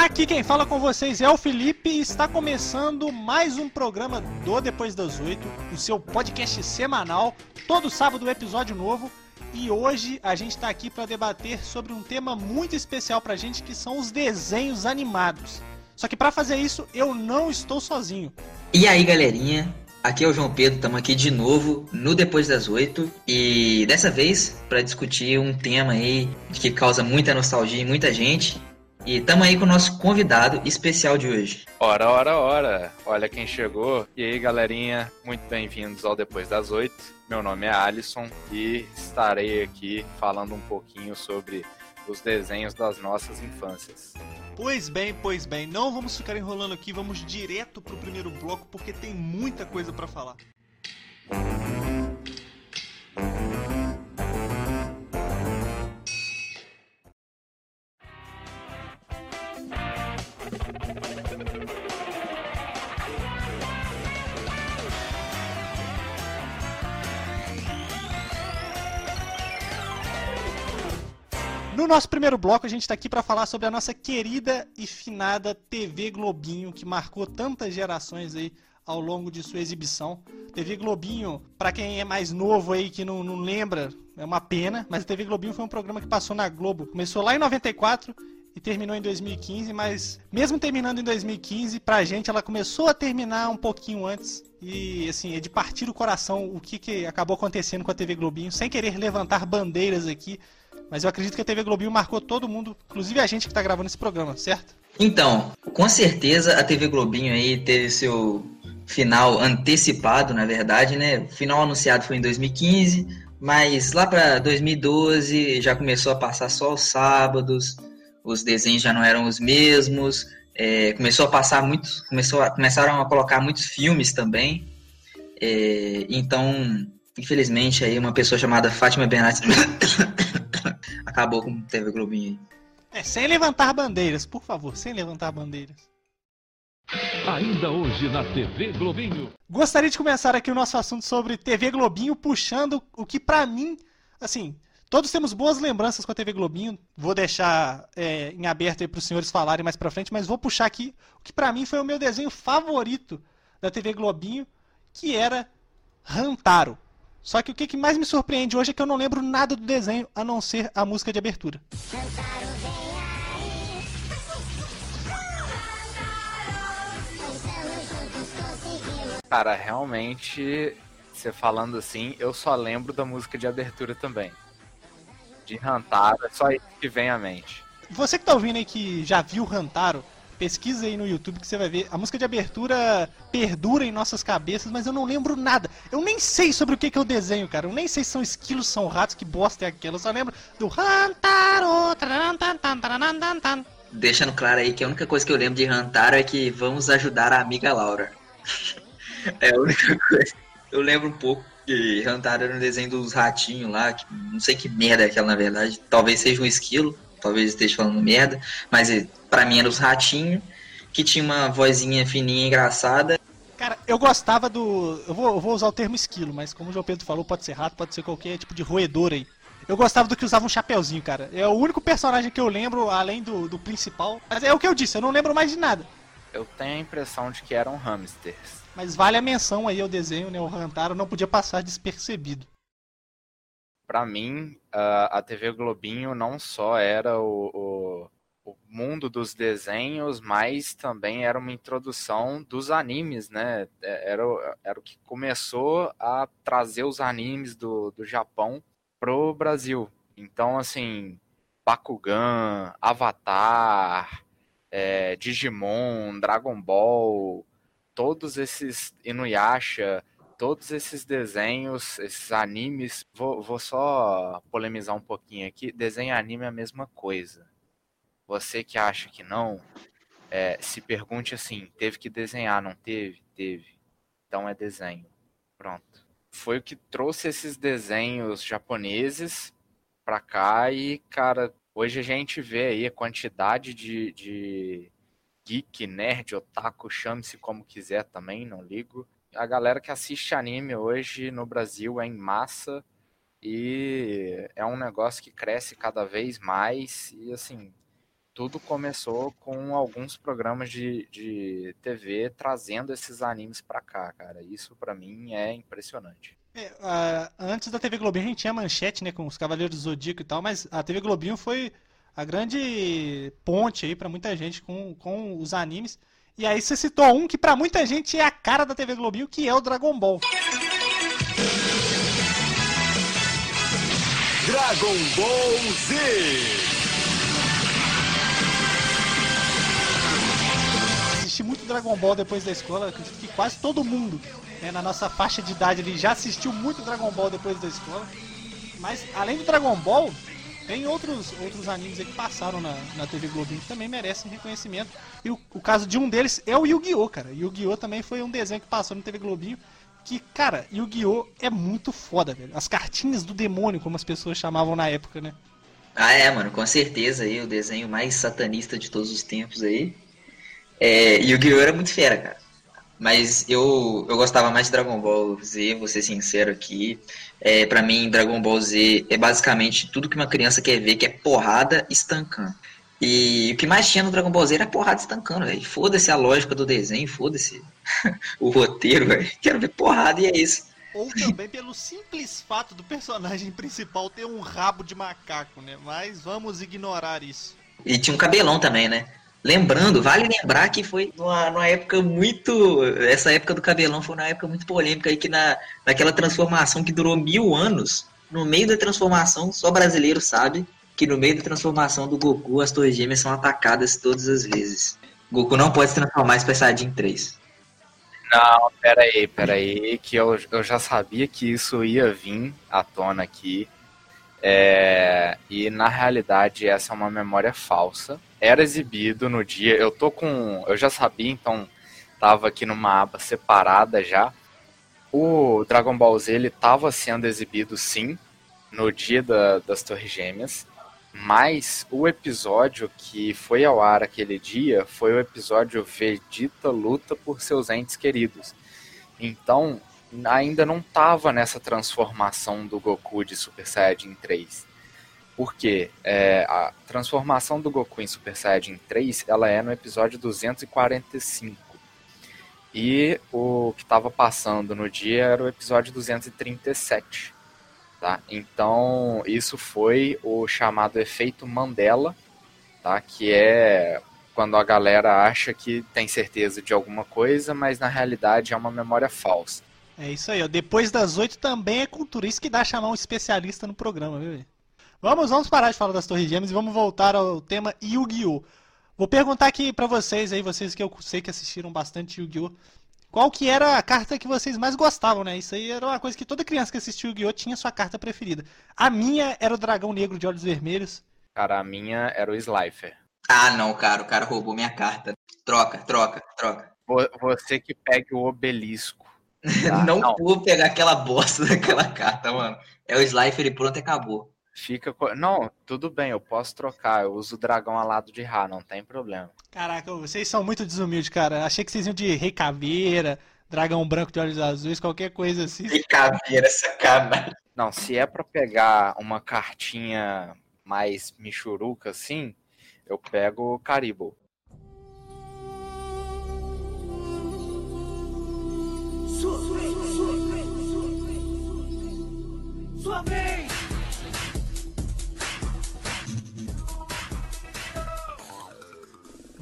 Aqui quem fala com vocês é o Felipe e está começando mais um programa do Depois das Oito, o seu podcast semanal, todo sábado um episódio novo. E hoje a gente está aqui para debater sobre um tema muito especial para a gente que são os desenhos animados. Só que para fazer isso eu não estou sozinho. E aí galerinha, Aqui é o João Pedro, estamos aqui de novo no Depois das Oito e dessa vez para discutir um tema aí que causa muita nostalgia em muita gente. E estamos aí com o nosso convidado especial de hoje. Ora, ora, ora! Olha quem chegou. E aí, galerinha, muito bem-vindos ao Depois das Oito. Meu nome é Alisson e estarei aqui falando um pouquinho sobre os desenhos das nossas infâncias. Pois bem, pois bem, não vamos ficar enrolando aqui, vamos direto pro primeiro bloco porque tem muita coisa para falar. No nosso primeiro bloco, a gente está aqui para falar sobre a nossa querida e finada TV Globinho, que marcou tantas gerações aí ao longo de sua exibição. TV Globinho, para quem é mais novo aí que não, não lembra, é uma pena, mas a TV Globinho foi um programa que passou na Globo. Começou lá em 94 e terminou em 2015, mas mesmo terminando em 2015, pra gente ela começou a terminar um pouquinho antes. E assim, é de partir o coração o que, que acabou acontecendo com a TV Globinho, sem querer levantar bandeiras aqui, mas eu acredito que a TV Globinho marcou todo mundo, inclusive a gente que está gravando esse programa, certo? Então, com certeza a TV Globinho aí teve seu final antecipado, na verdade, né? O final anunciado foi em 2015, mas lá para 2012 já começou a passar só os sábados, os desenhos já não eram os mesmos, é, começou a passar muitos, começou a, começaram a colocar muitos filmes também. É, então, infelizmente aí uma pessoa chamada Fátima Bernardes acabou com TV Globinho aí. É, sem levantar bandeiras, por favor, sem levantar bandeiras. Ainda hoje na TV Globinho. Gostaria de começar aqui o nosso assunto sobre TV Globinho, puxando o que para mim, assim, todos temos boas lembranças com a TV Globinho. Vou deixar é, em aberto aí para os senhores falarem mais para frente, mas vou puxar aqui o que para mim foi o meu desenho favorito da TV Globinho, que era Rantaro. Só que o que mais me surpreende hoje é que eu não lembro nada do desenho a não ser a música de abertura. Cara, realmente, você falando assim, eu só lembro da música de abertura também. De Rantaro, é só isso que vem à mente. Você que tá ouvindo aí que já viu Rantaro, Pesquisa aí no YouTube que você vai ver. A música de abertura perdura em nossas cabeças, mas eu não lembro nada. Eu nem sei sobre o que, que eu desenho, cara. Eu nem sei se são esquilos, são ratos, que bosta é aquela. Eu só lembro do. Deixando claro aí que a única coisa que eu lembro de Rantaro é que vamos ajudar a amiga Laura. é a única coisa. Eu lembro um pouco que Rantaro era um desenho dos ratinhos lá, que não sei que merda é aquela na verdade. Talvez seja um esquilo talvez esteja falando merda, mas para mim era os ratinhos, que tinha uma vozinha fininha engraçada. Cara, eu gostava do. Eu vou, eu vou usar o termo esquilo, mas como o João Pedro falou, pode ser rato, pode ser qualquer tipo de roedor aí. Eu gostava do que usava um chapeuzinho, cara. É o único personagem que eu lembro, além do, do principal. Mas é o que eu disse, eu não lembro mais de nada. Eu tenho a impressão de que eram hamsters. Mas vale a menção aí ao desenho, né? O Rantaro não podia passar despercebido para mim, a TV Globinho não só era o, o, o, mundo dos desenhos, mas também era uma introdução dos animes, né? É, era, era o que começou a trazer os animes do, do Japão pro Brasil. Então, assim, Bakugan, Avatar, é, Digimon, Dragon Ball, todos esses Inuyasha, todos esses desenhos, esses animes, vou, vou só polemizar um pouquinho aqui. Desenho e anime é a mesma coisa. Você que acha que não, é, se pergunte assim: teve que desenhar, não teve? Teve. Então é desenho. Pronto. Foi o que trouxe esses desenhos japoneses pra cá e, cara, hoje a gente vê aí a quantidade de, de geek, nerd, otaku, chame-se como quiser também, não ligo a galera que assiste anime hoje no Brasil é em massa e é um negócio que cresce cada vez mais e assim tudo começou com alguns programas de, de TV trazendo esses animes pra cá, cara. Isso pra mim é impressionante. É, antes da TV Globinho a gente tinha manchete, né, com os Cavaleiros do Zodíaco e tal, mas a TV Globinho foi a grande ponte aí para muita gente com, com os animes. E aí você citou um que para muita gente é a cara da TV Globinho, que é o Dragon Ball. Dragon Ball Z. Assisti muito Dragon Ball depois da escola, acredito que quase todo mundo né, na nossa faixa de idade ele já assistiu muito Dragon Ball depois da escola. Mas além do Dragon Ball, tem outros, outros animes que passaram na, na TV Globinho que também merecem reconhecimento. E o, o caso de um deles é o Yu-Gi-Oh! cara. Yu-Gi-Oh! também foi um desenho que passou na TV Globinho. Que, cara, Yu-Gi-Oh! é muito foda, velho. As cartinhas do demônio, como as pessoas chamavam na época, né? Ah, é, mano, com certeza aí, o desenho mais satanista de todos os tempos aí. É, Yu-Gi-Oh! era muito fera, cara. Mas eu, eu gostava mais de Dragon Ball Z, vou ser sincero aqui. É, para mim, Dragon Ball Z é basicamente tudo que uma criança quer ver, que é porrada estancando. E o que mais tinha no Dragon Ball Z era porrada estancando, velho. Foda-se a lógica do desenho, foda-se o roteiro, velho. Quero ver porrada e é isso. Ou também pelo simples fato do personagem principal ter um rabo de macaco, né? Mas vamos ignorar isso. E tinha um cabelão também, né? Lembrando, vale lembrar que foi numa, numa, época muito. Essa época do cabelão foi uma época muito polêmica aí, que na, naquela transformação que durou mil anos, no meio da transformação, só brasileiro sabe que no meio da transformação do Goku, as torres gêmeas são atacadas todas as vezes. Goku não pode se transformar em Super Saiyajin 3. Não, peraí, peraí, que eu, eu já sabia que isso ia vir à tona aqui. É, e na realidade essa é uma memória falsa era exibido no dia. Eu tô com. Eu já sabia, então tava aqui numa aba separada já. O Dragon Ball Z ele tava sendo exibido sim no dia da, das Torres Gêmeas, mas o episódio que foi ao ar aquele dia foi o episódio Vegeta luta por seus entes queridos. Então, ainda não tava nessa transformação do Goku de Super Saiyajin 3. Porque é, a transformação do Goku em Super Saiyajin 3 ela é no episódio 245. E o que estava passando no dia era o episódio 237. Tá? Então, isso foi o chamado efeito Mandela, tá? que é quando a galera acha que tem certeza de alguma coisa, mas na realidade é uma memória falsa. É isso aí, ó. depois das oito também é cultura. Isso que dá a chamar um especialista no programa, viu? Vamos, vamos parar de falar das Torres Gêmeas e vamos voltar ao tema Yu-Gi-Oh! Vou perguntar aqui para vocês aí, vocês que eu sei que assistiram bastante Yu-Gi-Oh! Qual que era a carta que vocês mais gostavam, né? Isso aí era uma coisa que toda criança que assistiu Yu-Gi-Oh! tinha sua carta preferida. A minha era o Dragão Negro de Olhos Vermelhos. Cara, a minha era o Slifer. Ah, não, cara, o cara roubou minha carta. Troca, troca, troca. Você que pegue o obelisco. Tá? não, não vou pegar aquela bosta daquela carta, mano. É o Slifer e pronto, acabou. Fica. Não, tudo bem, eu posso trocar. Eu uso o dragão alado de Ra, não tem problema. Caraca, vocês são muito desumildes, cara. Achei que vocês iam de Rei Caveira, dragão branco de olhos azuis, qualquer coisa assim. Rei Caveira, sacanagem. Não, se é para pegar uma cartinha mais michuruca assim, eu pego o Caribou. Sua vez! Sua vez! Sua vez!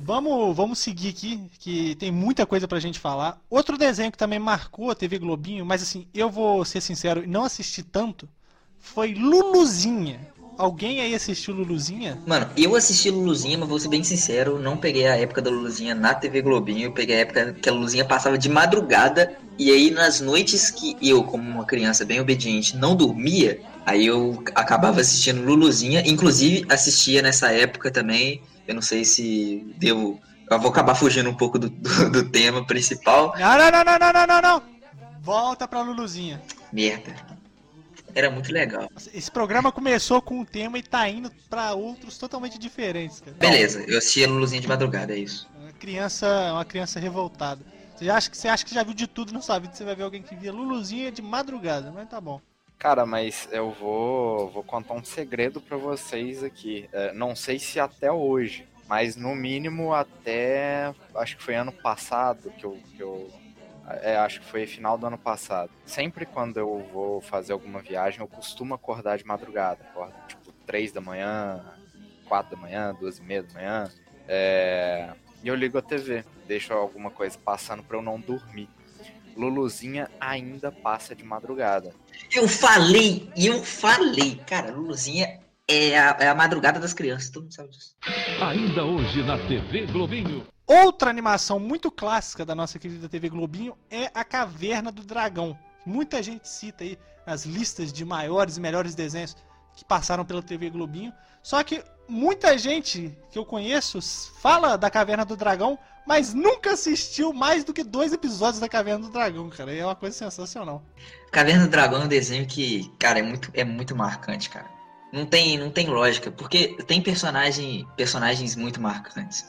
Vamos, vamos seguir aqui, que tem muita coisa pra gente falar. Outro desenho que também marcou a TV Globinho, mas assim, eu vou ser sincero, não assisti tanto, foi Luluzinha. Alguém aí assistiu Luluzinha? Mano, eu assisti Luluzinha, mas vou ser bem sincero, não peguei a época da Luluzinha na TV Globinho, eu peguei a época que a Luluzinha passava de madrugada, e aí nas noites que eu, como uma criança bem obediente, não dormia, aí eu acabava assistindo Luluzinha, inclusive assistia nessa época também eu não sei se devo. Eu vou acabar fugindo um pouco do, do, do tema principal. Não, não, não, não, não, não, não, Volta pra Luluzinha. Merda. Era muito legal. Esse programa começou com um tema e tá indo pra outros totalmente diferentes, cara. Beleza, eu assisti a Luluzinha de madrugada, é isso. Uma criança, uma criança revoltada. Você acha, que, você acha que já viu de tudo na sua vida, você vai ver alguém que via Luluzinha de madrugada, mas tá bom. Cara, mas eu vou, vou contar um segredo para vocês aqui. É, não sei se até hoje, Mas no mínimo até. Acho que foi ano passado que eu. Que eu é, acho que foi final do ano passado. Sempre quando eu vou fazer alguma viagem, eu costumo acordar de madrugada. Acordo tipo 3 da manhã, 4 da manhã, 2 e meia da manhã. É... E eu ligo a TV, deixo alguma coisa passando para eu não dormir. Luluzinha ainda passa de madrugada. Eu falei, eu falei, cara, Luluzinha é a, é a madrugada das crianças, todo mundo sabe disso. Ainda hoje na TV Globinho. Outra animação muito clássica da nossa querida TV Globinho é A Caverna do Dragão. Muita gente cita aí nas listas de maiores e melhores desenhos que passaram pela TV Globinho. Só que muita gente que eu conheço fala da Caverna do Dragão, mas nunca assistiu mais do que dois episódios da Caverna do Dragão, cara. E é uma coisa sensacional. Caverna do Dragão é um desenho que, cara, é muito, é muito marcante, cara. Não tem, não tem lógica, porque tem personagem, personagens muito marcantes.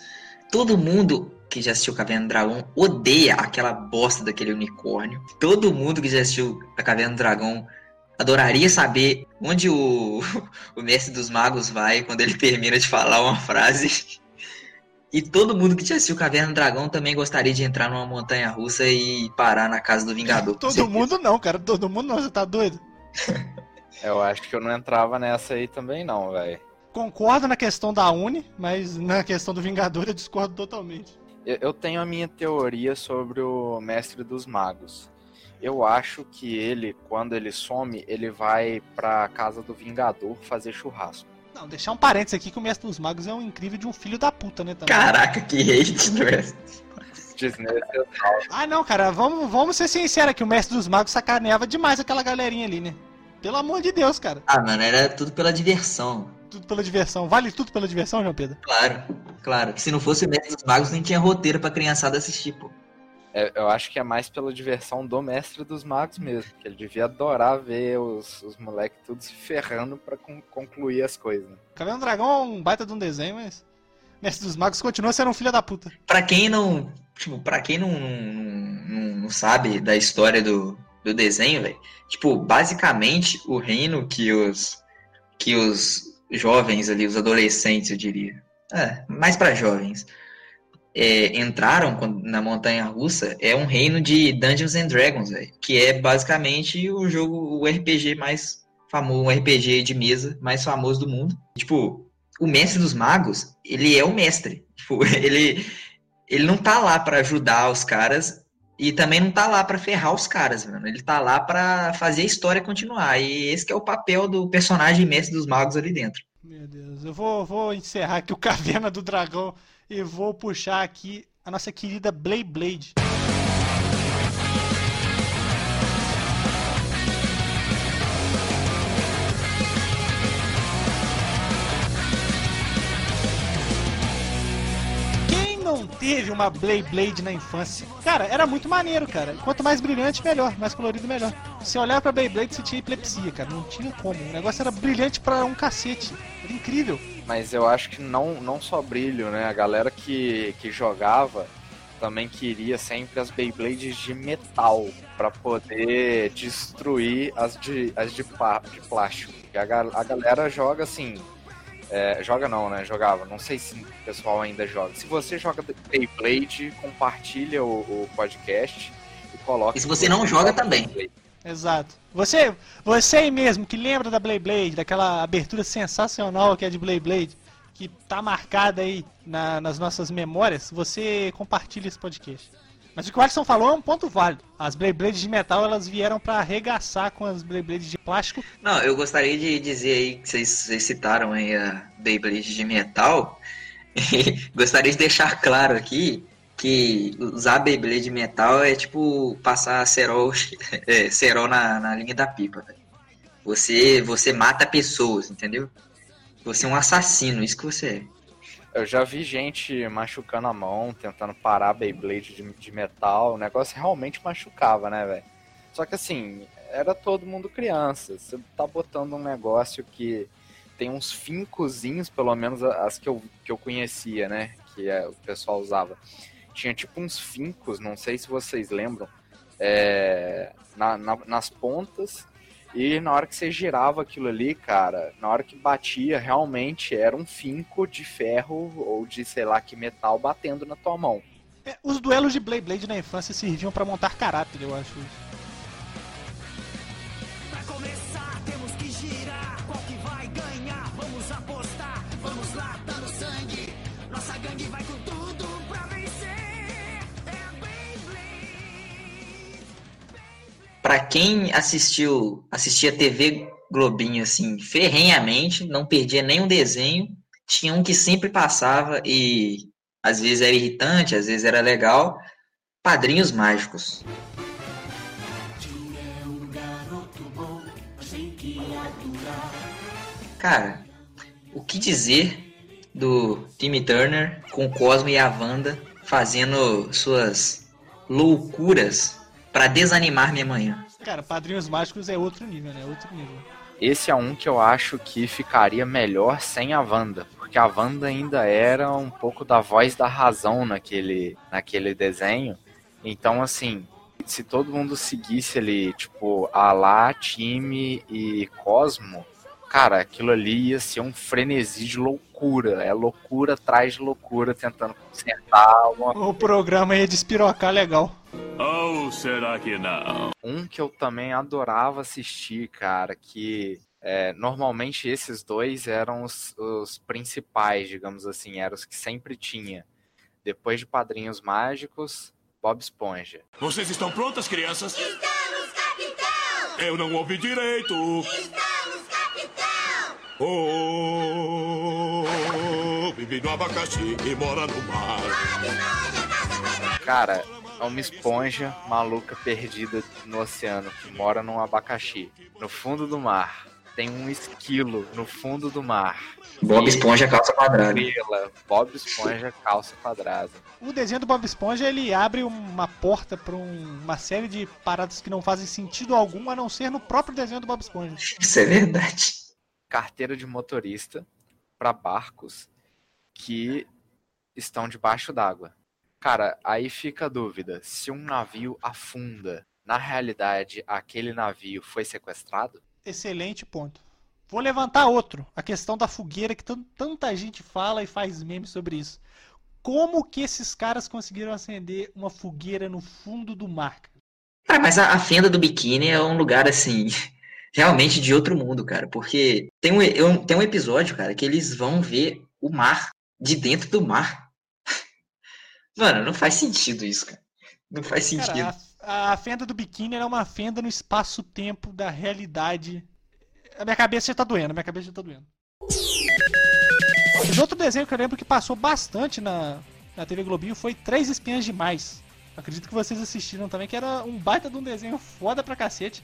Todo mundo que já assistiu Caverna do Dragão odeia aquela bosta daquele unicórnio. Todo mundo que já assistiu a Caverna do Dragão adoraria saber onde o, o mestre dos magos vai quando ele termina de falar uma frase. E todo mundo que já assistiu Caverna do Dragão também gostaria de entrar numa montanha russa e parar na casa do Vingador. Todo mundo não, cara. Todo mundo não, você tá doido? Eu acho que eu não entrava nessa aí também não, velho. Concordo na questão da Uni, mas na questão do Vingador eu discordo totalmente. Eu, eu tenho a minha teoria sobre o Mestre dos Magos. Eu acho que ele, quando ele some, ele vai pra casa do Vingador fazer churrasco. Não, deixar um parênteses aqui que o Mestre dos Magos é um incrível de um filho da puta, né? Também. Caraca, que hate do mestre. Ah, não, cara, vamos, vamos ser sinceros que o Mestre dos Magos sacaneava demais aquela galerinha ali, né? Pelo amor de Deus, cara. Ah, mano, era tudo pela diversão. Tudo pela diversão. Vale tudo pela diversão, João Pedro? Claro, claro. Se não fosse o Mestre dos Magos, nem tinha roteiro pra criançada assistir, pô. É, eu acho que é mais pela diversão do Mestre dos Magos mesmo. Que ele devia adorar ver os, os moleques tudo se ferrando pra con- concluir as coisas. né? Caverna do Dragão é um baita de um desenho, mas. Mestre dos Magos continua sendo um filho da puta. Pra quem não. Tipo, pra quem não, não, não, sabe da história do, do desenho, velho. Tipo, basicamente o reino que os. que os jovens ali, os adolescentes, eu diria. É, mais pra jovens. É, entraram na montanha russa é um reino de Dungeons and Dragons, velho. Que é basicamente o jogo, o RPG mais famoso, um RPG de mesa mais famoso do mundo. Tipo, o mestre dos magos, ele é o mestre. Tipo, ele, ele não tá lá pra ajudar os caras e também não tá lá pra ferrar os caras, mano. Ele tá lá pra fazer a história continuar. E esse é o papel do personagem mestre dos magos ali dentro. Meu Deus, eu vou, vou encerrar aqui o Caverna do Dragão e vou puxar aqui a nossa querida Blade Blade. Não teve uma Blade Blade na infância? Cara, era muito maneiro, cara. Quanto mais brilhante, melhor. Mais colorido, melhor. Se olhar pra Blade Blade, você tinha epilepsia, cara. Não tinha como. O negócio era brilhante pra um cacete. Era incrível. Mas eu acho que não, não só brilho, né? A galera que, que jogava também queria sempre as Beyblades de metal pra poder destruir as de, as de, de plástico. A, a galera joga assim. é, joga não, né? Jogava. Não sei se o pessoal ainda joga. Se você joga Beyblade, compartilha o, o podcast e coloca. E se você não joga, também. Beyblade. Exato. Você, você aí mesmo que lembra da Blade Blade, daquela abertura sensacional que é de Blade Blade, que tá marcada aí na- nas nossas memórias, você compartilha esse podcast. Mas o que o Alisson falou é um ponto válido. As Blade Blades de metal elas vieram pra arregaçar com as Blade Blades de plástico. Não, eu gostaria de dizer aí que vocês, vocês citaram aí a Beyblade de metal. E gostaria de deixar claro aqui que usar Beyblade de metal é tipo passar cerol, é, cerol na, na linha da pipa. Você, você mata pessoas, entendeu? Você é um assassino, isso que você é. Eu já vi gente machucando a mão, tentando parar Beyblade de, de metal. O negócio realmente machucava, né, velho? Só que assim, era todo mundo criança. Você tá botando um negócio que tem uns fincozinhos, pelo menos as que eu, que eu conhecia, né? Que é, o pessoal usava. Tinha tipo uns fincos, não sei se vocês lembram, é, na- na- nas pontas. E na hora que você girava aquilo ali, cara, na hora que batia, realmente era um finco de ferro ou de sei lá que metal batendo na tua mão. É, os duelos de Blade Blade na infância serviam para montar caráter, eu acho. Pra Pra quem assistiu, assistia TV Globinho assim, ferrenhamente, não perdia nenhum desenho, tinha um que sempre passava e às vezes era irritante, às vezes era legal. Padrinhos Mágicos. Cara, o que dizer do Timmy Turner com o Cosmo e a Wanda fazendo suas loucuras pra desanimar minha manhã? Cara, Padrinhos Mágicos é outro nível, né? Outro nível. Esse é um que eu acho que ficaria melhor sem a Wanda, porque a Wanda ainda era um pouco da voz da razão naquele, naquele desenho. Então, assim, se todo mundo seguisse ali, tipo, a lá, time e Cosmo, cara, aquilo ali ia ser um frenesi de loucura. É loucura atrás de loucura tentando consertar uma O programa ia despirocar legal. Ou será que não? Um que eu também adorava assistir, cara, que é, normalmente esses dois eram os, os principais, digamos assim, eram os que sempre tinha. Depois de Padrinhos Mágicos, Bob Esponja. Vocês estão prontas, crianças? Estamos, capitão! Eu não ouvi direito! Estamos! Oh, vive no abacaxi e mora no mar. Cara, é uma esponja maluca perdida no oceano que mora num abacaxi. No fundo do mar. Tem um esquilo no fundo do mar. Bob Esponja calça quadrada. Bob Esponja, calça quadrada. O desenho do Bob Esponja ele abre uma porta pra um- uma série de paradas que não fazem sentido algum a não ser no próprio desenho do Bob Esponja. Isso é verdade. Carteira de motorista para barcos que estão debaixo d'água. Cara, aí fica a dúvida: se um navio afunda, na realidade aquele navio foi sequestrado? Excelente ponto. Vou levantar outro, a questão da fogueira que tan- tanta gente fala e faz memes sobre isso. Como que esses caras conseguiram acender uma fogueira no fundo do mar? cara? Cara, mas a, a fenda do biquíni é um lugar assim, realmente de outro mundo, cara. Porque tem um, eu- tem um episódio, cara, que eles vão ver o mar de dentro do mar. Mano, não faz sentido isso, cara. Não faz sentido. Cara, a, a fenda do biquíni era uma fenda no espaço-tempo da realidade. A minha cabeça já tá doendo, a minha cabeça já tá doendo. Outro desenho que eu lembro que passou bastante na, na TV Globinho foi Três Espinhas Demais. Acredito que vocês assistiram também, que era um baita de um desenho foda pra cacete.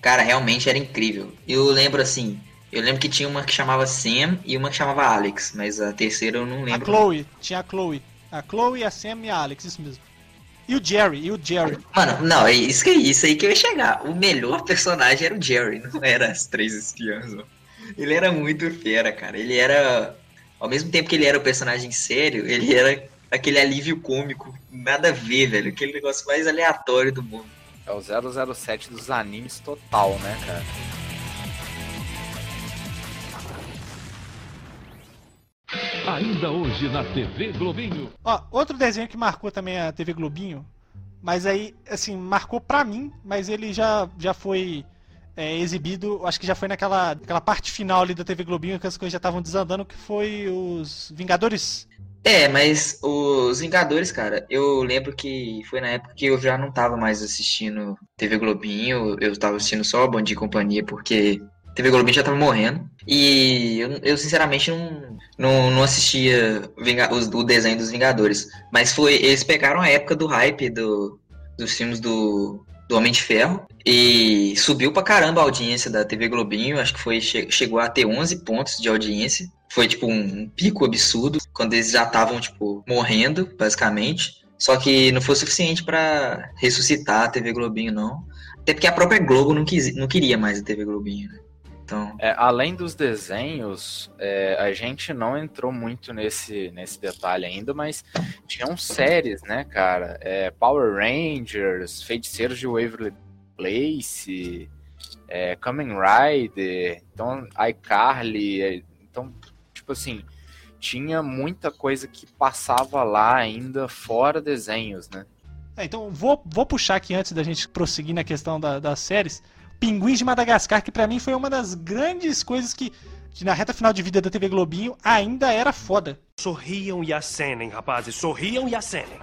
Cara, realmente era incrível. Eu lembro assim, eu lembro que tinha uma que chamava Sam e uma que chamava Alex, mas a terceira eu não A lembro. Chloe, tinha a Chloe. A Chloe, a Sam e a Alex, isso mesmo. E o Jerry, e o Jerry. Mano, não, é isso, que, isso aí que eu ia chegar. O melhor personagem era o Jerry, não era as três espiãs. Ele era muito fera, cara. Ele era. Ao mesmo tempo que ele era o personagem sério, ele era aquele alívio cômico. Nada a ver, velho. Aquele negócio mais aleatório do mundo. É o 007 dos animes total, né, cara? Ainda hoje na TV Globinho. Ó, outro desenho que marcou também a TV Globinho, mas aí, assim, marcou pra mim, mas ele já, já foi é, exibido, acho que já foi naquela, naquela parte final ali da TV Globinho, que as coisas já estavam desandando, que foi os Vingadores. É, mas os Vingadores, cara, eu lembro que foi na época que eu já não tava mais assistindo TV Globinho, eu tava assistindo só Bom Dia e Companhia, porque TV Globinho já tava morrendo. E eu, eu, sinceramente não, não, não assistia os- o desenho dos Vingadores. Mas foi, eles pegaram a época do hype do, dos filmes do, do Homem de Ferro e subiu pra caramba a audiência da TV Globinho, acho que foi che- chegou a ter 11 pontos de audiência. Foi tipo um, pico absurdo quando eles já estavam tipo morrendo, basicamente. Só que não foi suficiente pra ressuscitar a TV Globinho não. Até porque a própria Globo não, quis, não queria mais a TV Globinho, né? Então, É, além dos desenhos, é, a gente não entrou muito nesse, nesse detalhe ainda, mas tinham séries, né, cara? É, Power Rangers, Feiticeiros de Waverly Place, é, Kamen Rider, então iCarly, é, então, tipo assim, tinha muita coisa que passava lá ainda fora desenhos, né? É, então vou, vou puxar aqui antes da gente prosseguir na questão da- das séries. Pinguins de Madagascar, que pra mim foi uma das grandes coisas que, que na reta final de vida da TV Globinho ainda era foda. Sorriam e acenem, rapazes, sorriam e acenem.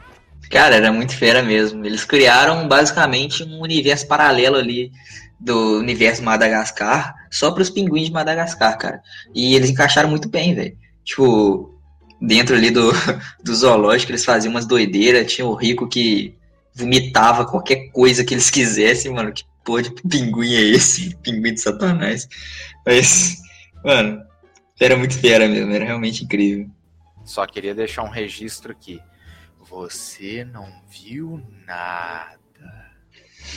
Cara, era muito fera mesmo. Eles criaram basicamente um universo paralelo ali do universo Madagascar, só pros pinguins de Madagascar, cara. E eles encaixaram muito bem, velho. Tipo, dentro ali do, do zoológico, eles faziam umas doideiras. Tinha o rico que vomitava qualquer coisa que eles quisessem, mano. Que porra de pinguim é esse? Pinguim de Satanás. Mas, mano, era muito fera mesmo. Era realmente incrível. Só queria deixar um registro aqui. Você não viu nada.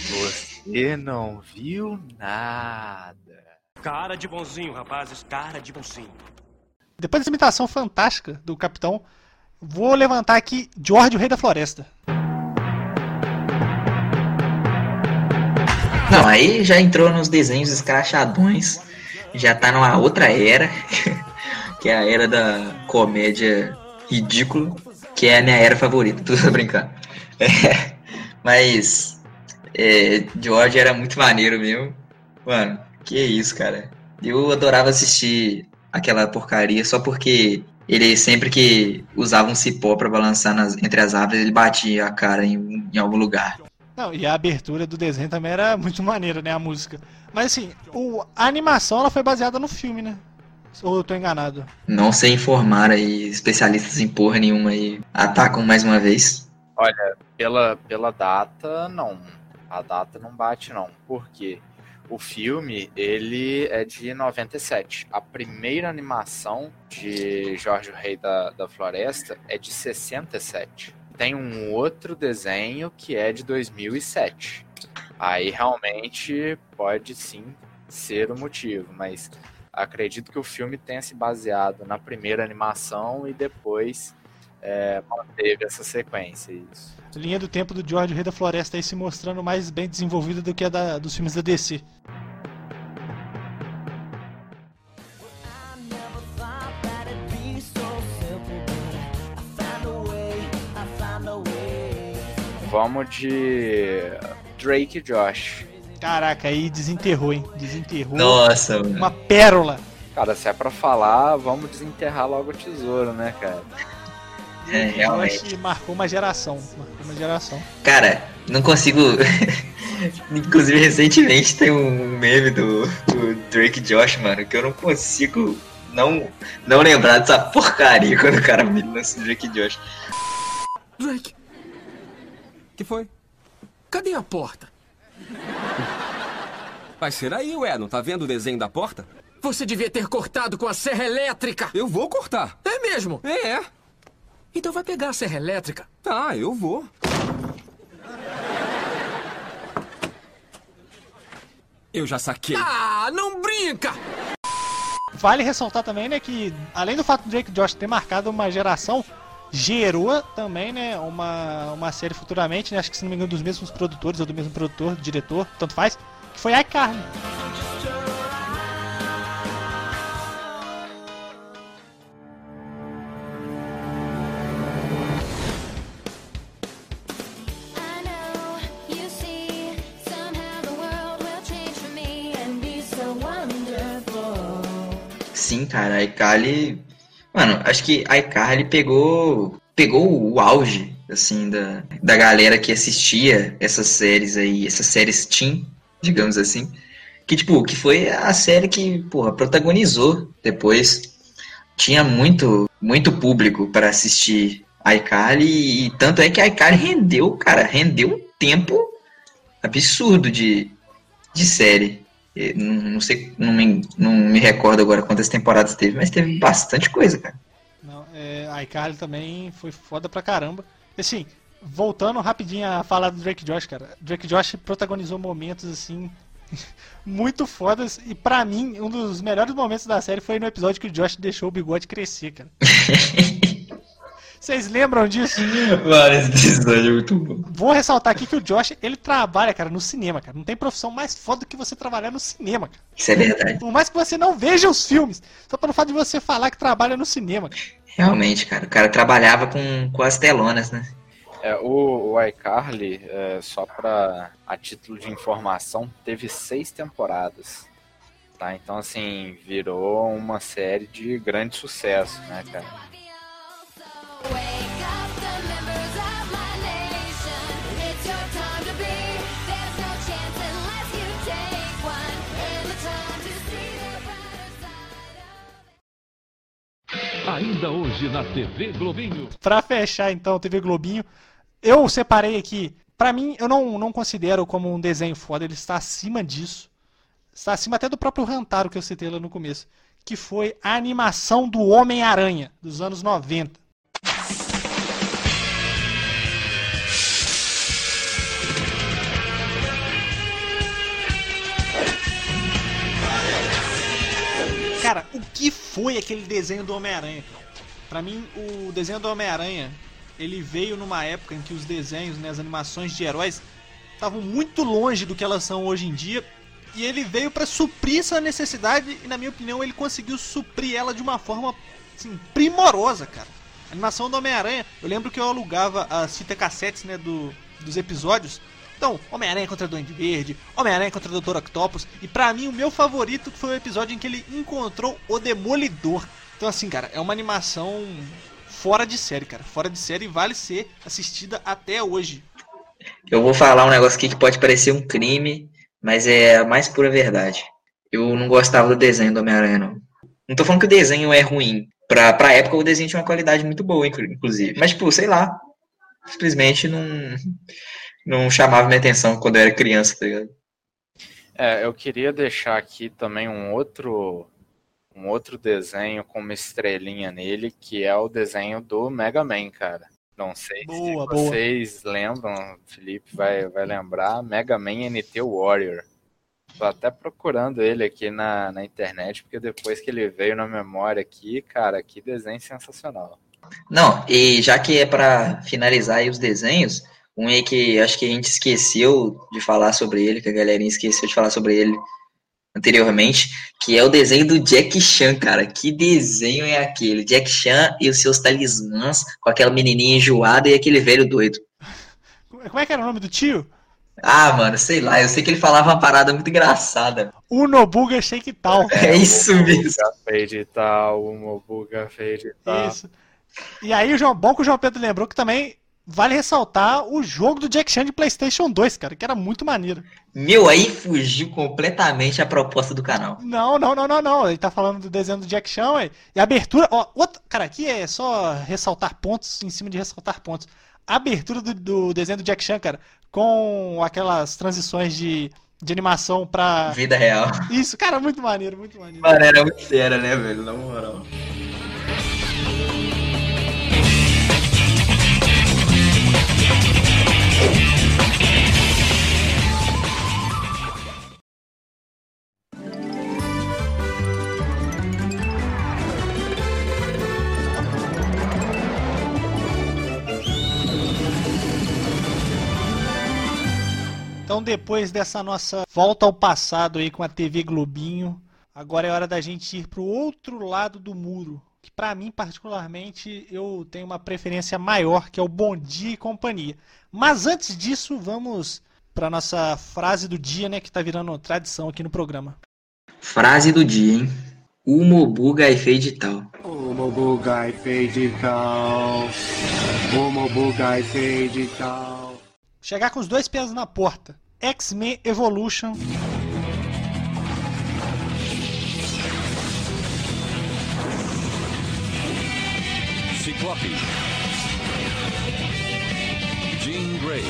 Você não viu nada. Cara de bonzinho, rapazes, cara de bonzinho. Depois dessa imitação fantástica do capitão, vou levantar aqui George, o Rei da Floresta. Não, aí já entrou nos desenhos escrachadões, já tá numa outra era, que é a era da comédia ridícula, que é a minha era favorita, tudo brincando. É, mas é, George era muito maneiro mesmo. Mano, que isso, cara. Eu adorava assistir aquela porcaria só porque ele sempre que usava um cipó pra balançar nas- entre as árvores, ele batia a cara em, em algum lugar. Não, e a abertura do desenho também era muito maneira, né? A música. Mas assim, o, a animação ela foi baseada no filme, né? Ou eu tô enganado? Não sei informar aí, especialistas em porra nenhuma aí atacam mais uma vez. Olha, pela, pela data, não. A data não bate, não. Por quê? O filme, ele é de 97. A primeira animação de Jorge o Rei da, da Floresta é de 67. Tem um outro desenho que é de 2007. Aí realmente pode sim ser o motivo, mas acredito que o filme tenha se baseado na primeira animação e depois é, manteve essa sequência. Isso. Linha do tempo do George, o Rei da Floresta aí se mostrando mais bem desenvolvida do que a da- dos filmes da DC. A a. Vamos de Drake e Josh. Caraca, aí desenterrou, hein? Desenterrou. Nossa, mano. Uma pérola. Cara, se é pra falar, vamos desenterrar logo o tesouro, né, cara? É, Eu realmente. acho que marcou uma geração. Marcou uma geração. Cara, não consigo. Inclusive, recentemente tem um meme do, do Drake Josh, mano, que eu não consigo não, não lembrar dessa porcaria quando o cara me lança o Drake Josh. Drake, que foi? cadê a porta? Vai ser aí, ué, não tá vendo o desenho da porta? Você devia ter cortado com a serra elétrica. Eu vou cortar. É mesmo? É, Então vai pegar a serra elétrica. tá, eu vou. Eu já saquei. Ah, não brinca! Vale ressaltar também, né, que além do fato do Drake Josh ter marcado uma geração, gerou também, né, uma, uma série futuramente, né, acho que se não me engano dos mesmos produtores ou do mesmo produtor, diretor, tanto faz, que foi iCarly. I know you see somehow the world will change for me and be so wonderful. Sim, cara, a iCarly. Mano, acho que a iCarly pegou. Pegou o auge, assim, da, da galera que assistia essas séries aí, essas séries teen, digamos assim. Que, tipo, que foi a série que, porra, protagonizou depois. Tinha muito, muito público para assistir iCarly, e tanto é que a iCarly rendeu, cara, rendeu um tempo absurdo de, de série. Não, sei, não me, não me recordo agora quantas temporadas teve, mas teve bastante coisa, cara. Não, é, a iCarly também foi foda pra caramba. Assim, voltando rapidinho a falar do Drake Josh, cara. Drake Josh protagonizou momentos assim muito fodas e pra mim um dos melhores momentos da série foi no episódio que o Josh deixou o bigode crescer, cara. Vocês lembram disso? Mano, esse episódio é muito bom. Vou ressaltar aqui que o Josh, ele trabalha, cara, no cinema, cara. Não tem profissão mais foda do que você trabalhar no cinema, cara. Isso é verdade. Por mais que você não veja os filmes, só pelo fato de você falar que trabalha no cinema, cara. Realmente, cara. O cara trabalhava com, com as telonas, né? É, o, o iCarly, é, só para a título de informação, teve seis temporadas. Tá? Então, assim, virou uma série de grande sucesso, né, cara? Ainda hoje na TV Globinho. Pra fechar, então, TV Globinho, eu separei aqui. Pra mim, eu não, não considero como um desenho foda, ele está acima disso. Está acima até do próprio Rantaro que eu citei lá no começo. Que foi a animação do Homem-Aranha, dos anos 90. Cara, o que foi aquele desenho do Homem-Aranha? Pra mim, o desenho do Homem-Aranha, ele veio numa época em que os desenhos, né, as animações de heróis estavam muito longe do que elas são hoje em dia, e ele veio pra suprir essa necessidade e na minha opinião ele conseguiu suprir ela de uma forma assim, primorosa, cara. A animação do Homem-Aranha, eu lembro que eu alugava as fita cassetes, né, do, dos episódios. Então, Homem-Aranha contra Duende Verde, Homem-Aranha contra Dr. Octopus, e pra mim o meu favorito foi o episódio em que ele encontrou o Demolidor. Então assim, cara, é uma animação fora de série, cara. Fora de série e vale ser assistida até hoje. Eu vou falar um negócio aqui que pode parecer um crime, mas é a mais pura verdade. Eu não gostava do desenho do Homem-Aranha, não. Não tô falando que o desenho é ruim. Pra, pra época, o desenho tinha uma qualidade muito boa, inclu- inclusive. Mas, tipo, sei lá. Simplesmente não, não chamava minha atenção quando eu era criança, tá ligado? É, eu queria deixar aqui também um outro um outro desenho com uma estrelinha nele, que é o desenho do Mega Man, cara. Não sei Boa, se boa. vocês lembram, o Felipe vai, vai lembrar, Mega Man NT Warrior. Tô até procurando ele aqui na, na internet, porque depois que ele veio na memória aqui, cara, que desenho sensacional. Não, e já que é pra finalizar aí os desenhos, um aí que acho que a gente esqueceu de falar sobre ele, que a galerinha esqueceu de falar sobre ele anteriormente, que é o desenho do Jack Chan, cara. Que desenho é aquele? Jack Chan e os seus talismãs, com aquela menininha enjoada e aquele velho doido. Como é que era o nome do tio? Ah, mano, sei lá, eu sei que ele falava uma parada muito engraçada. Unobuga Shake Tal. É isso mesmo. Fade tal, uma buga fade tal. Isso. E aí, o João, bom que o João Pedro lembrou que também vale ressaltar o jogo do Jack Chan de PlayStation 2, cara, que era muito maneiro. Meu, aí fugiu completamente a proposta do canal. Não, não, não, não, não. Ele tá falando do desenho do Jack Chan, ué. E a abertura, ó, outro, cara, aqui é só ressaltar pontos em cima de ressaltar pontos. A abertura do, do desenho do Jack Chan, cara, com aquelas transições de, de animação pra. Vida real. Isso, cara, muito maneiro, muito maneiro. Mano, era muito séria, né, velho? Na moral. Então, depois dessa nossa volta ao passado aí com a TV Globinho, agora é hora da gente ir pro outro lado do muro. Que pra mim, particularmente, eu tenho uma preferência maior, que é o Bom Dia e Companhia. Mas antes disso, vamos pra nossa frase do dia, né, que tá virando tradição aqui no programa. Frase do dia, hein? O Mobuga é feio de tal. O Mobugai fade tal. O Mobugai fade tal. Chegar com os dois pés na porta. X-Men Evolution. Ciclope. Jean Grey.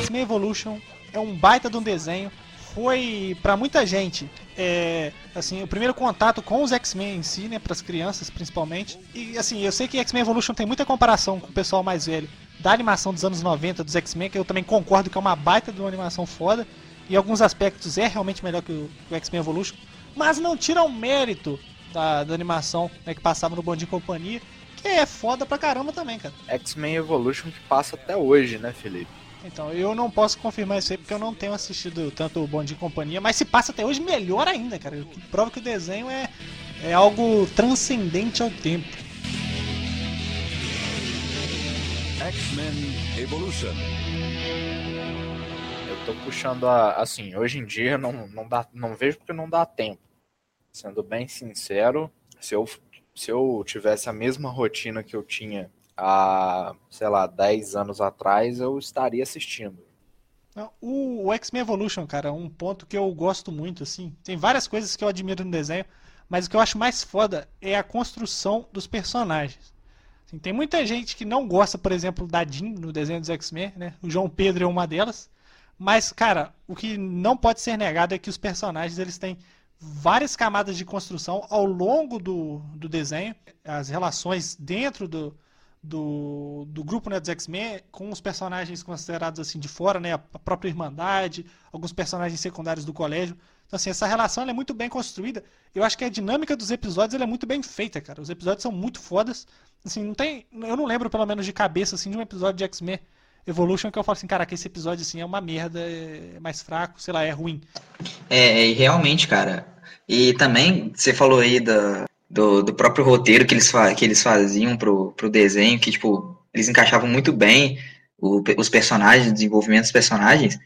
X-Men Evolution é um baita de um desenho. Foi pra muita gente, é, assim, o primeiro contato com os X-Men em si, né, para as crianças principalmente. E assim, eu sei que X-Men Evolution tem muita comparação com o pessoal mais velho da animação dos anos 90 dos X-Men, que eu também concordo que é uma baita de uma animação foda. E em alguns aspectos é realmente melhor que o, o X-Men Evolution, mas não tira o mérito da, da animação né, que passava no Bom Dia Companhia. É foda pra caramba também, cara. X-Men Evolution que passa até hoje, né, Felipe? Então, eu não posso confirmar isso aí porque eu não tenho assistido tanto o Bom Dia e Companhia, mas se passa até hoje, melhor ainda, cara. O que prova que o desenho é, é algo transcendente ao tempo. X-Men Evolution. Eu tô puxando a. Assim, hoje em dia não, não, dá, não vejo porque não dá tempo. Sendo bem sincero, se eu, se eu tivesse a mesma rotina que eu tinha há, sei lá, 10 anos atrás, eu estaria assistindo. O, o X-Men Evolution, cara, é um ponto que eu gosto muito, assim. Tem várias coisas que eu admiro no desenho, mas o que eu acho mais foda é a construção dos personagens. Assim, tem muita gente que não gosta, por exemplo, da Jean no desenho dos X-Men, né? O João Pedro é uma delas. Mas, cara, o que não pode ser negado é que os personagens eles têm várias camadas de construção ao longo do, do desenho. As relações dentro do, do, do grupo né, dos X-Men com os personagens considerados assim de fora, né, a própria Irmandade, alguns personagens secundários do colégio. Então, assim, essa relação ela é muito bem construída. Eu acho que a dinâmica dos episódios é muito bem feita, cara. Os episódios são muito fodas. Assim, não tem, eu não lembro pelo menos de cabeça assim de um episódio de X-Men Evolution que eu falo assim, caraca, esse episódio assim é uma merda, é mais fraco, sei lá, é ruim. É, e realmente, cara. E também, você falou aí da, do, do próprio roteiro que eles, que eles faziam pro, pro desenho, que, tipo, eles encaixavam muito bem o- os personagens, o desenvolvimento dos personagens.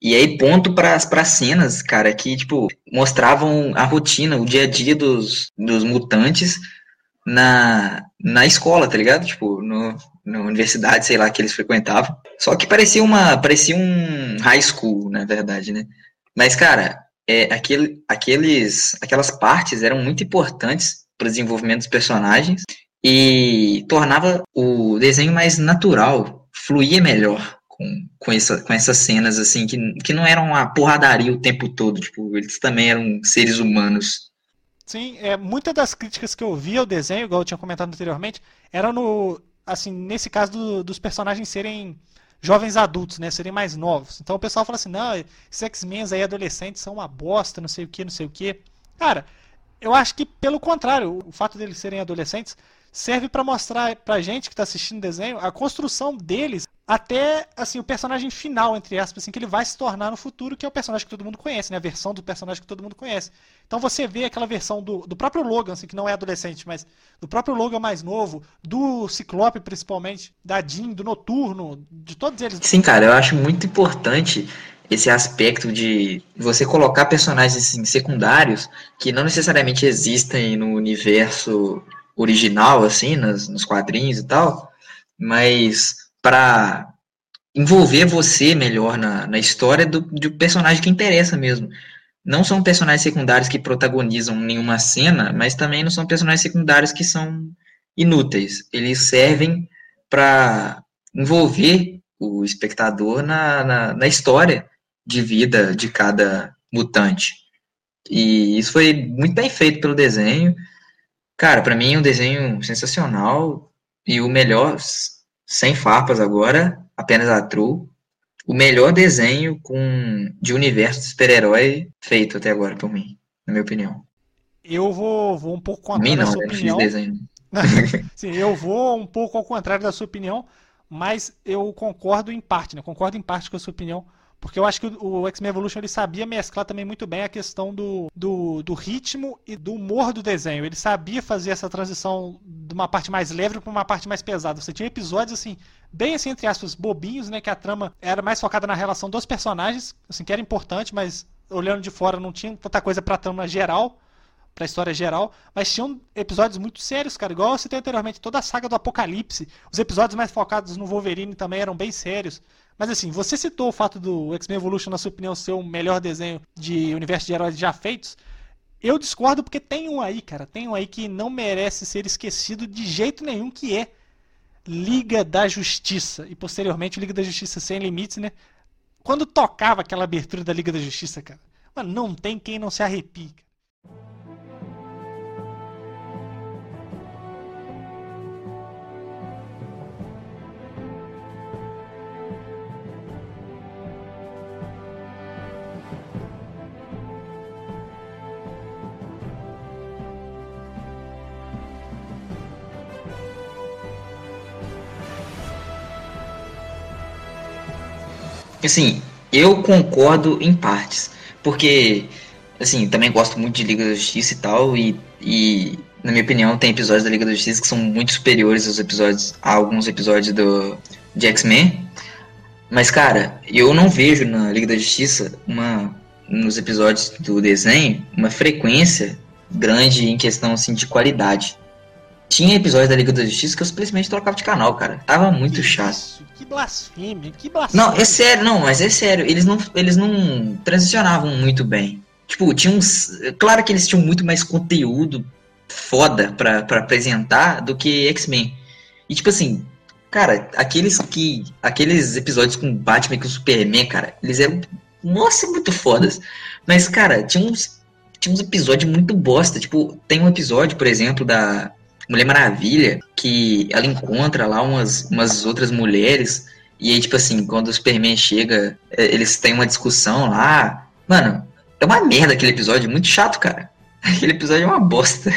E aí, ponto para as cenas, cara, que, tipo, mostravam a rotina, o dia a dia dos, dos mutantes na, na escola, tá ligado? Tipo, no, na universidade, sei lá, que eles frequentavam. Só que parecia uma, parecia um high school, na verdade, né? Mas, cara, é, aquele, aqueles, aquelas partes eram muito importantes para o desenvolvimento dos personagens e tornava o desenho mais natural, fluía melhor com, com, essa, com essas cenas, assim, que, que não eram uma porradaria o tempo todo, tipo, eles também eram seres humanos. Sim, é, muitas das críticas que eu vi ao desenho, igual eu tinha comentado anteriormente, eram no, assim, nesse caso do- dos personagens serem jovens adultos, né, serem mais novos. Então o pessoal fala assim, não, esses X-Men aí adolescentes são uma bosta, não sei o que, não sei o que. Cara, eu acho que pelo contrário, o fato deles serem adolescentes serve pra mostrar pra gente que tá assistindo o desenho a construção deles até assim o personagem final entre aspas assim que ele vai se tornar no futuro que é o personagem que todo mundo conhece né? A versão do personagem que todo mundo conhece. Então você vê aquela versão do, do próprio Logan assim que não é adolescente mas do próprio Logan mais novo do Ciclope principalmente da Jean do Noturno de todos eles. Sim, cara, eu acho muito importante esse aspecto de você colocar personagens assim, secundários que não necessariamente existem no universo original, assim, nas, nos quadrinhos e tal, mas para envolver você melhor na, na história do, do personagem que interessa mesmo. Não são personagens secundários que protagonizam nenhuma cena, mas também não são personagens secundários que são inúteis. Eles servem para envolver o espectador na, na, na história de vida de cada mutante. E isso foi muito bem feito pelo desenho. Cara, para mim é um desenho sensacional e o melhor, sem farpas agora, apenas a True, o melhor desenho com de universo de super-herói feito até agora por mim, na minha opinião. eu vou, vou um pouco contra mim a não, sua né? Opinião desenho. Sim, eu vou um pouco ao contrário da sua opinião, mas eu concordo em parte, né? Concordo em parte com a sua opinião, porque eu acho que o o X-Men Evolution ele sabia mesclar também muito bem a questão do, do, do ritmo e do humor do desenho. Ele sabia fazer essa transição de uma parte mais leve para uma parte mais pesada. Você tinha episódios assim, bem assim entre aspas, bobinhos, né, que a trama era mais focada na relação dos personagens, assim, que era importante, mas olhando de fora não tinha tanta coisa pra trama geral pra história geral, mas tinham episódios muito sérios, cara, igual eu citei anteriormente, toda a saga do Apocalipse, os episódios mais focados no Wolverine também eram bem sérios. Mas assim, você citou o fato do X-Men Evolution, na sua opinião, ser o melhor desenho de universo de heróis já feitos. Eu discordo porque tem um aí, cara, tem um aí que não merece ser esquecido de jeito nenhum, que é Liga da Justiça. E posteriormente Liga da Justiça Sem Limites, né? Quando tocava aquela abertura da Liga da Justiça, cara, mano, não tem quem não se arrepie. Assim, eu concordo em partes. Porque, assim, também gosto muito de Liga da Justiça e tal. E, e na minha opinião, tem episódios da Liga da Justiça que são muito superiores aos episódios, a alguns episódios do, de X-Men. Mas, cara, eu não vejo na Liga da Justiça uma. Nos episódios do desenho, uma frequência grande em questão assim, de qualidade. Tinha episódios da Liga da Justiça que eu simplesmente trocava de canal, cara. Tava muito chato. Isso, que blasfêmia, que blasfêmia. Não, é sério, não, mas é sério. Eles não, eles não transicionavam muito bem. Tipo, tinha uns. Claro que eles tinham muito mais conteúdo foda pra, pra apresentar do que X-Men. E tipo assim, cara, aqueles que. Aqueles episódios com Batman e com Superman, cara, eles eram. Nossa, muito fodas. Mas, cara, tinha uns. Tinha uns episódios muito bosta. Tipo, tem um episódio, por exemplo, da Mulher Maravilha, que ela encontra lá umas, umas outras mulheres. E aí, tipo assim, quando o Superman chega, eh, eles têm uma discussão lá. Mano, é uma merda aquele episódio, muito chato, cara. Aquele episódio é uma bosta.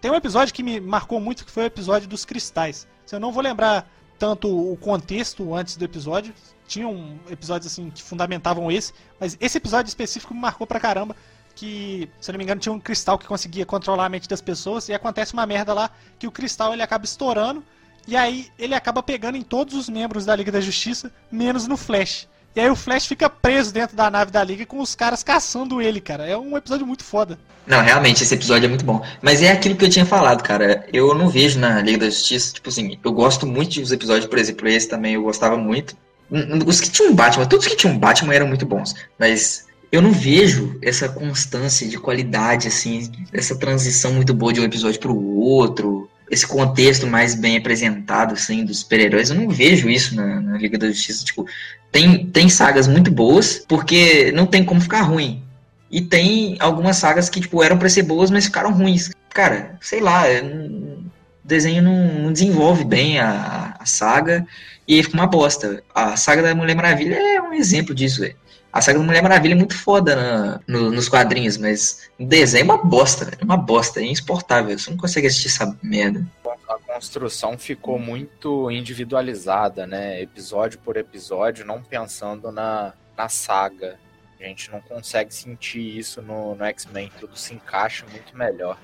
Tem um episódio que me marcou muito que foi o episódio dos cristais. Eu não vou lembrar tanto o contexto antes do episódio. Tinham episódios assim que fundamentavam esse, mas esse episódio específico me marcou pra caramba. Que, se não me engano, tinha um cristal que conseguia controlar a mente das pessoas e acontece uma merda lá que o cristal ele acaba estourando e aí ele acaba pegando em todos os membros da Liga da Justiça, menos no Flash. E aí o Flash fica preso dentro da nave da Liga com os caras caçando ele, cara. É um episódio muito foda. Não, realmente, esse episódio é muito bom. Mas é aquilo que eu tinha falado, cara. Eu não vejo na Liga da Justiça, tipo assim, eu gosto muito dos episódios, por exemplo, esse também eu gostava muito. Os que tinham Batman, todos que tinham Batman eram muito bons. Mas eu não vejo essa constância de qualidade, assim, essa transição muito boa de um episódio pro outro, esse contexto mais bem apresentado, assim, dos super-heróis. Eu não vejo isso na, na Liga da Justiça. Tipo, tem, tem sagas muito boas, porque não tem como ficar ruim. E tem algumas sagas que, tipo, eram pra ser boas, mas ficaram ruins. Cara, sei lá, o desenho não, não desenvolve bem a, a saga e aí fica uma bosta. A saga da Mulher Maravilha é um exemplo disso, velho. A saga da Mulher Maravilha é muito foda na- no- nos quadrinhos, mas o desenho é uma bosta, velho. É uma bosta, é insuportável. Você não consegue assistir essa merda. A construção ficou muito individualizada, né? Episódio por episódio, não pensando na, na saga. A gente não consegue sentir isso no, no X-Men, tudo se encaixa muito melhor.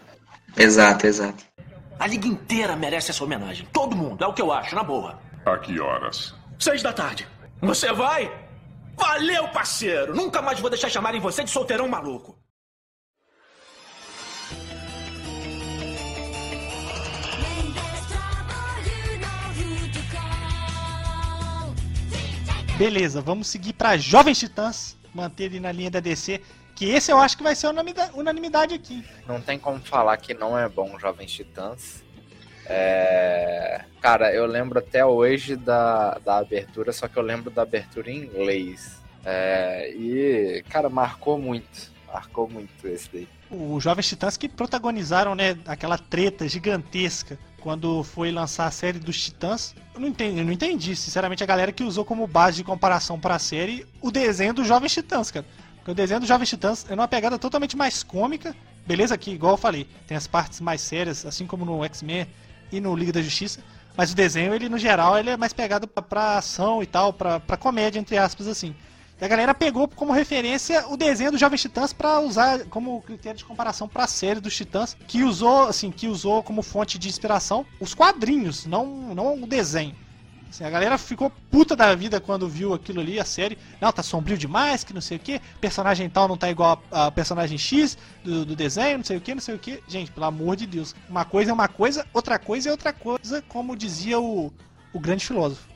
Exato, exato. A liga inteira merece essa homenagem. Todo mundo, é o que eu acho, na boa. A que horas? Seis da tarde. Você vai? Valeu, parceiro! Nunca mais vou deixar chamarem você de solteirão maluco. Beleza, vamos seguir pra Jovens Titãs, manter ele na linha da DC, que esse eu acho que vai ser unanimida- unanimidade aqui. Não tem como falar que não é bom Jovens Titãs. É, Cara, eu lembro até hoje da, da abertura, só que eu lembro da abertura em inglês. É, E, cara, marcou muito. Marcou muito esse daí. Os Jovens Titãs que protagonizaram, né, aquela treta gigantesca quando foi lançar a série dos Titãs. Eu não entendi, eu não entendi, sinceramente, a galera que usou como base de comparação para a série o desenho dos Jovens Titãs, cara. Porque o desenho dos Jovens Titãs é uma pegada totalmente mais cômica. Beleza que, igual eu falei, tem as partes mais sérias, assim como no X-Men e no Liga da Justiça. Mas o desenho, ele no geral, ele é mais pegado pra, pra ação e tal, pra, pra comédia, entre aspas, assim. E a galera pegou como referência o desenho dos Jovens Titãs pra usar como critério de comparação pra série dos Titãs, que usou, assim, que usou como fonte de inspiração os quadrinhos, não, não o desenho. Assim, a galera ficou puta da vida quando viu aquilo ali, a série. Não, tá sombrio demais, que não sei o que. Personagem tal não tá igual a, a personagem X do, do desenho, não sei o que, não sei o que. Gente, pelo amor de Deus. Uma coisa é uma coisa, outra coisa é outra coisa, como dizia o, o grande filósofo.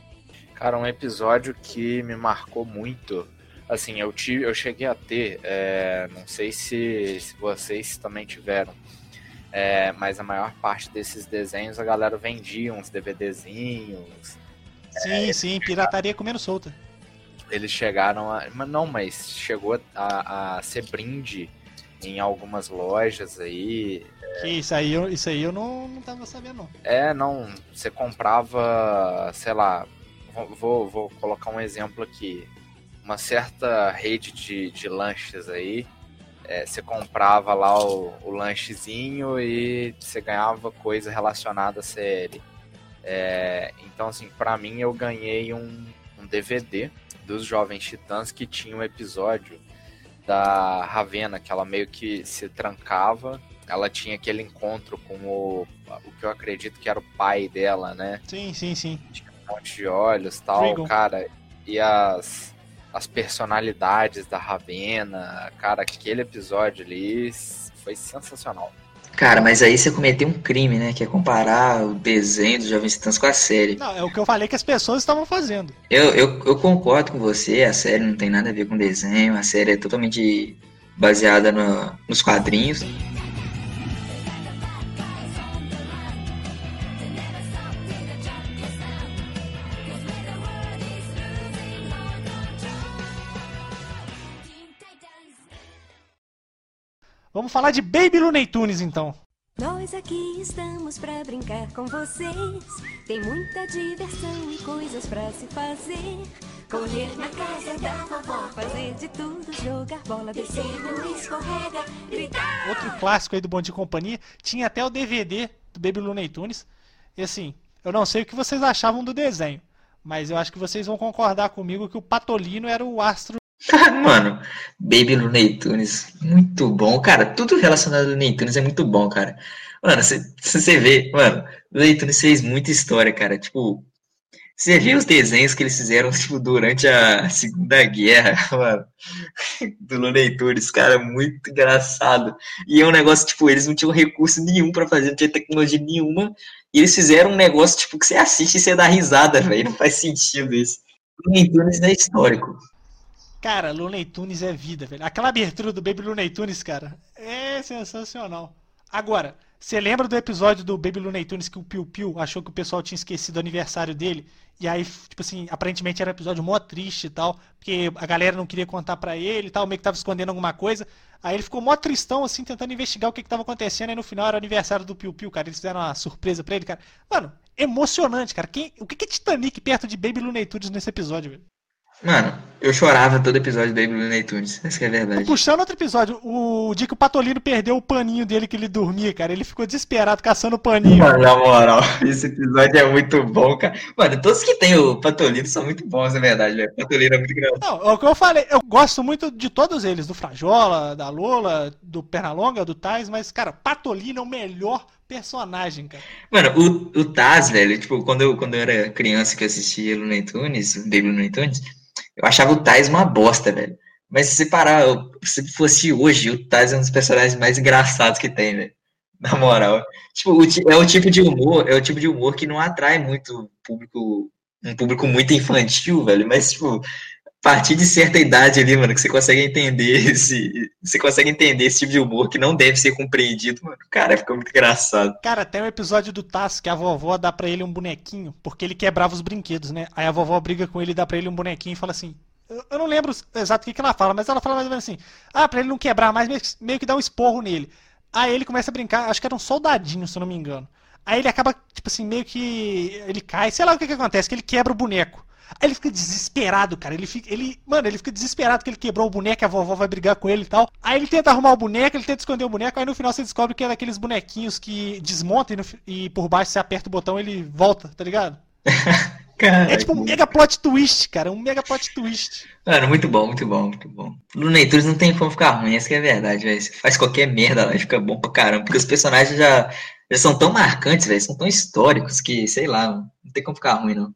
Cara, um episódio que me marcou muito. Assim, eu tive, eu cheguei a ter, é, não sei se, se vocês também tiveram, é, mas a maior parte desses desenhos a galera vendia uns DVDzinhos. Sim, sim, pirataria comendo solta. Eles chegaram a. Mas não, mas chegou a, a ser brinde em algumas lojas aí. Que isso aí, eu, isso aí eu não, não tava sabendo, não. É, não. Você comprava, sei lá, vou- vou, colocar um exemplo aqui. Uma certa rede de, de lanches aí. é, você comprava lá o, o lanchezinho e você ganhava coisa relacionada à série. É, então, assim, pra mim eu ganhei um, um DVD dos Jovens Titãs que tinha um episódio da Ravena, que ela meio que se trancava. Ela tinha aquele encontro com o, o que eu acredito que era o pai dela, né? Sim, sim, sim. Um monte de olhos tal, Trigon. cara. E as, as personalidades da Ravena, cara, aquele episódio ali foi sensacional. Cara, mas aí você cometeu um crime, né? Que é comparar o desenho dos Jovens Titãs com a série. Não, é o que eu falei que as pessoas estavam fazendo. Eu, eu, eu concordo com você, a série não tem nada a ver com desenho, a série é totalmente baseada no- nos quadrinhos. Vamos falar de Baby Looney Tunes então. Nós aqui estamos pra brincar com vocês. Tem muita diversão e coisas pra se fazer. Correr na casa da vovó, fazer de tudo, jogar bola, descer no escorrega, gritar. Outro clássico aí do Bom de Companhia. Tinha até o DVD do Baby Looney Tunes. E assim, eu não sei o que vocês achavam do desenho. Mas eu acho que vocês vão concordar comigo que o Patolino era o astro. Mano, Baby Looney Tunes, muito bom. Cara, tudo relacionado ao Looney Tunes é muito bom, cara. Mano, se você vê, mano, Looney Tunes fez muita história, cara. Tipo, você vê os desenhos que eles fizeram, tipo, durante a Segunda Guerra, mano, do Looney Tunes, cara, muito engraçado. E é um negócio, tipo, eles não tinham recurso nenhum pra fazer, não tinha tecnologia nenhuma. E eles fizeram um negócio, tipo, que você assiste e você dá risada, velho. Não faz sentido isso. Looney Tunes é histórico. Cara, Looney Tunes é vida, velho. Aquela abertura do Baby Looney Tunes, cara, é sensacional. Agora, você lembra do episódio do Baby Looney Tunes que o Piu Piu achou que o pessoal tinha esquecido o aniversário dele? E aí, tipo assim, aparentemente era um episódio mó triste e tal, porque a galera não queria contar pra ele e tal, meio que tava escondendo alguma coisa. Aí ele ficou mó tristão, assim, tentando investigar o que que tava acontecendo, e no final era o aniversário do Piu Piu, cara. Eles fizeram uma surpresa pra ele, cara. Mano, emocionante, cara. Quem, o que que é Titanic perto de Baby Looney Tunes nesse episódio, velho? Mano, eu chorava todo episódio do Baby Looney Tunes. Essa que é a verdade. Puxando outro episódio, o dia que o Patolino perdeu o paninho dele que ele dormia, cara, ele ficou desesperado caçando o paninho. Mano, na moral, esse episódio é muito bom, cara. Mano, todos que tem o Patolino são muito bons, na verdade, velho. O Patolino é muito engraçado. Não, é o que eu falei, eu gosto muito de todos eles, do Frajola, da Lola, do Pernalonga, do Tais, mas, cara, Patolino é o melhor personagem, cara. Mano, o, o Taz, velho, tipo, quando eu, quando eu era criança que eu assistia Looney Tunes, Baby Looney Tunes, eu achava o Taz uma bosta, velho. Mas se parar, se fosse hoje, o Taz é um dos personagens mais engraçados que tem, velho. Na moral. Tipo, é o tipo de humor, é o tipo de humor que não atrai muito público, um público muito infantil, velho. Mas, tipo, partir de certa idade ali, mano, que você consegue entender esse. Você consegue entender esse tipo de humor que não deve ser compreendido, mano. Cara, fica muito engraçado. Cara, tem um episódio do Tasso que a vovó dá pra ele um bonequinho, porque ele quebrava os brinquedos, né? Aí a vovó briga com ele e dá pra ele um bonequinho e fala assim. Eu não lembro exato o que, que ela fala, mas ela fala mais ou menos assim: Ah, pra ele não quebrar mais, meio que dá um esporro nele. Aí ele começa a brincar, acho que era um soldadinho, se eu não me engano. Aí ele acaba, tipo assim, meio que. Ele cai, sei lá o que, que acontece, que ele quebra o boneco. Aí ele fica desesperado, cara. Ele fica. Ele, mano, ele fica desesperado que ele quebrou o boneco, a vovó vai brigar com ele e tal. Aí ele tenta arrumar o boneco, ele tenta esconder o boneco, aí no final você descobre que é daqueles bonequinhos que desmontam e, no e por baixo você aperta o botão e ele volta, tá ligado? É tipo um mega plot twist, cara. Um mega plot twist. Mano, muito bom, muito bom, muito bom. Looney Tunes não tem como ficar ruim, essa que é a verdade, velho. Você faz qualquer merda lá e fica bom pra caramba, porque os personagens já, já são tão marcantes, velho, são tão históricos que, sei lá, não tem como ficar ruim, não.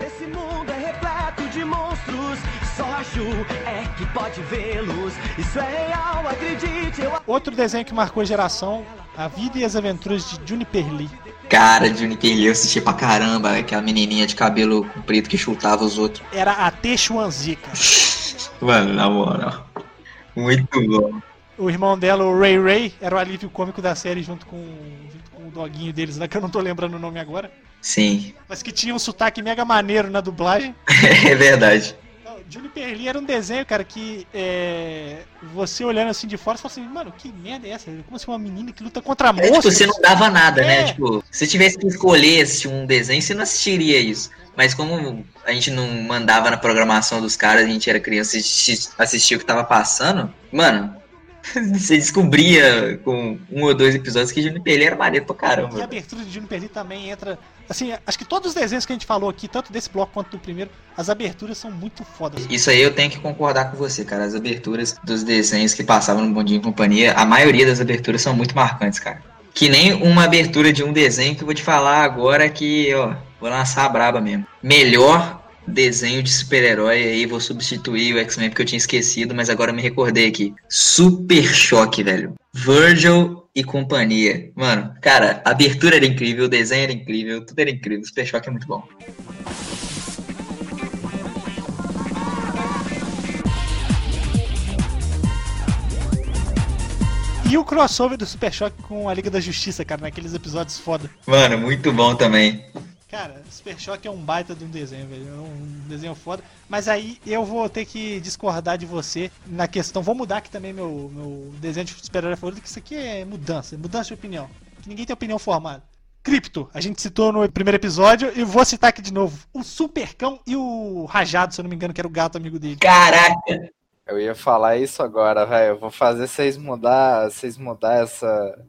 Esse mundo é repleto de monstros. Só Ju é que pode vê-los. Isso é real, acredite. Eu Outro desenho que marcou a geração: A Vida e as Aventuras de Juniper Lee. Cara, Juniper Lee eu assisti pra caramba, aquela menininha de cabelo comprido que chutava os outros. Era a Texuanzi, cara. Mano, na moral. Muito bom. O irmão dela, o Ray Ray, era o alívio cômico da série junto com, junto com o doguinho deles lá, que eu não tô lembrando o nome agora. Sim, Mas que tinha um sotaque mega maneiro na dublagem. é verdade. Não, Juniper Lee era um desenho, cara, que é, você olhando assim de fora, você fala assim, mano, que merda é essa? Como assim uma menina que luta contra É, tipo, você não dava nada, né? É. Tipo, se você tivesse que escolher assistir um desenho, você não assistiria isso. Mas como a gente não mandava na programação dos caras, a gente era criança e assisti- assistia o que tava passando, mano, você descobria com um ou dois episódios que Juniper Lee era maneiro pra E a caramba. abertura de Juniper Lee também entra. Assim, acho que todos os desenhos que a gente falou aqui, tanto desse bloco quanto do primeiro, as aberturas são muito fodas. Isso aí eu tenho que concordar com você, cara. As aberturas dos desenhos que passavam no Bondinho e Companhia, a maioria das aberturas são muito marcantes, cara. Que nem uma abertura de um desenho que eu vou te falar agora que, ó, vou lançar a braba mesmo. Melhor desenho de super-herói aí, vou substituir o X-Men porque eu tinha esquecido, mas agora me recordei aqui. Super Choque, velho. Virgil e companhia. Mano, cara, a abertura era incrível, o desenho era incrível, tudo era incrível. Super Choque é muito bom. E o crossover do Super Choque com a Liga da Justiça, cara, naqueles episódios foda. Mano, muito bom também. Cara, Super Choque é um baita de um desenho, velho. É um desenho foda. Mas aí eu vou ter que discordar de você na questão. Vou mudar aqui também meu, meu desenho de super-herói favorito, que isso aqui é mudança, mudança de opinião. Que ninguém tem opinião formada. Crypto, a gente citou no primeiro episódio e vou citar aqui de novo. O Supercão e o Rajado, se eu não me engano, que era o gato amigo dele. Caraca! Eu ia falar isso agora, velho. Eu vou fazer vocês mudar, vocês mudar essa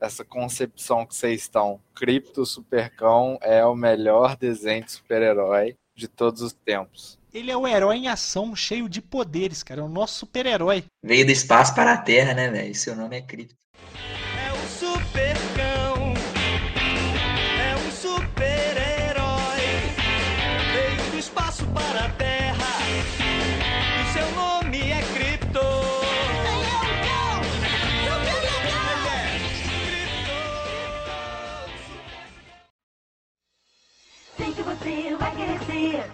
essa concepção que vocês estão. Cripto Supercão é o melhor desenho de super-herói de todos os tempos. Ele é o herói em ação, cheio de poderes, cara. É o nosso super-herói. Veio do espaço para a Terra, né, velho? Seu nome é Cripto. Ser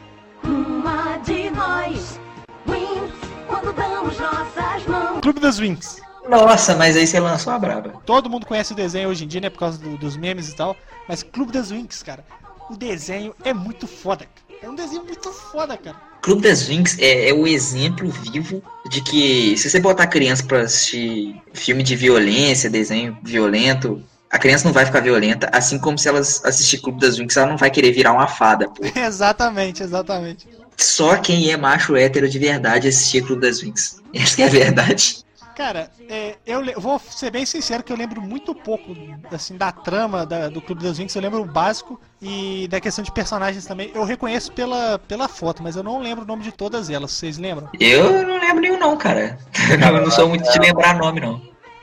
uma de nós. Wings, quando damos nossas mãos. Clube das Wings. Nossa, mas aí você lançou a braba. Todo mundo conhece o desenho hoje em dia, né? Por causa do- dos memes e tal. Mas Clube das Wings, cara. O desenho é muito foda. cara. É um desenho muito foda, cara. Clube das Vinx é, é o exemplo vivo de que se você botar criança pra assistir filme de violência, desenho violento, a criança não vai ficar violenta, assim como se ela assistir Clube das Vinx, ela não vai querer virar uma fada, pô. exatamente, exatamente. Só quem é macho hétero de verdade assistir Clube das Vinx. Essa que é a verdade. Cara, é, eu vou ser bem sincero que eu lembro muito pouco assim da trama da- do Clube das Winx. Eu lembro o básico e da questão de personagens também. Eu reconheço pela, pela foto, mas eu não lembro o nome de todas elas. Vocês lembram? Eu não lembro nenhum não, cara. Eu não sou muito de lembrar nome, não.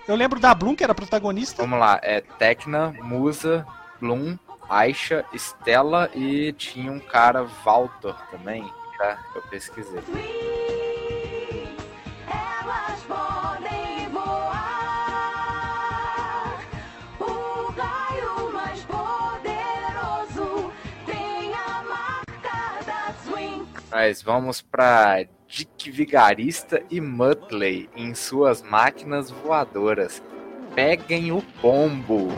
Eu lembro da Bloom, que era a protagonista. Vamos lá, é Tecna, Musa, Bloom, Aisha, Stella e tinha um cara, Walter também, tá? Eu pesquisei. Elas podem voar. O raio mais poderoso tem a marca wings. Mas vamos pra Dick Vigarista e Muttley em suas máquinas voadoras. Peguem o pombo.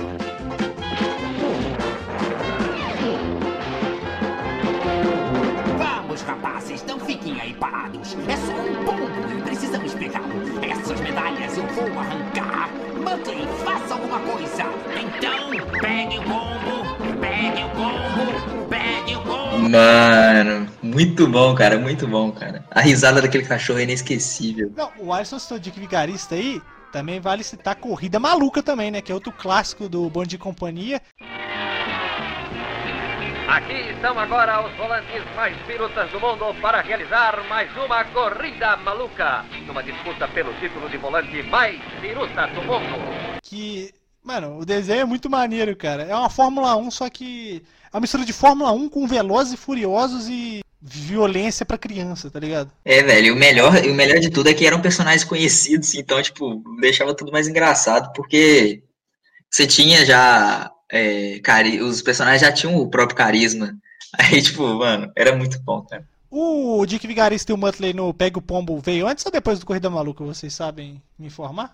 Vamos, rapazes, não fiquem aí parados. É só um pombo e precisamos pegá-lo. Essas medalhas eu vou arrancar. Muttley, faça alguma coisa. Então, pegue o pombo, pegue o pombo, pegue o pombo. Mano, muito bom, cara, muito bom, cara. A risada daquele cachorro é inesquecível. Não, o Alisson citou de vigarista aí. Também vale citar Corrida Maluca também, né? Que é outro clássico do Bond de Companhia. Aqui estão agora os volantes mais pirutas do mundo para realizar mais uma corrida maluca. Numa disputa pelo título de volante mais piruta do mundo. Que, mano, o desenho é muito maneiro, cara. É uma Fórmula 1, só que é uma mistura de Fórmula 1 com Velozes e Furiosos e violência pra criança, tá ligado? É, velho, e o melhor, o melhor de tudo é que eram personagens conhecidos, então, tipo, deixava tudo mais engraçado, porque você tinha já. é, cari os personagens já tinham o próprio carisma. Aí, tipo, mano, era muito bom, cara. O Dick Vigarista e o Muttley no Pega o Pombo veio antes ou depois do Corrida Maluca? Vocês sabem me informar?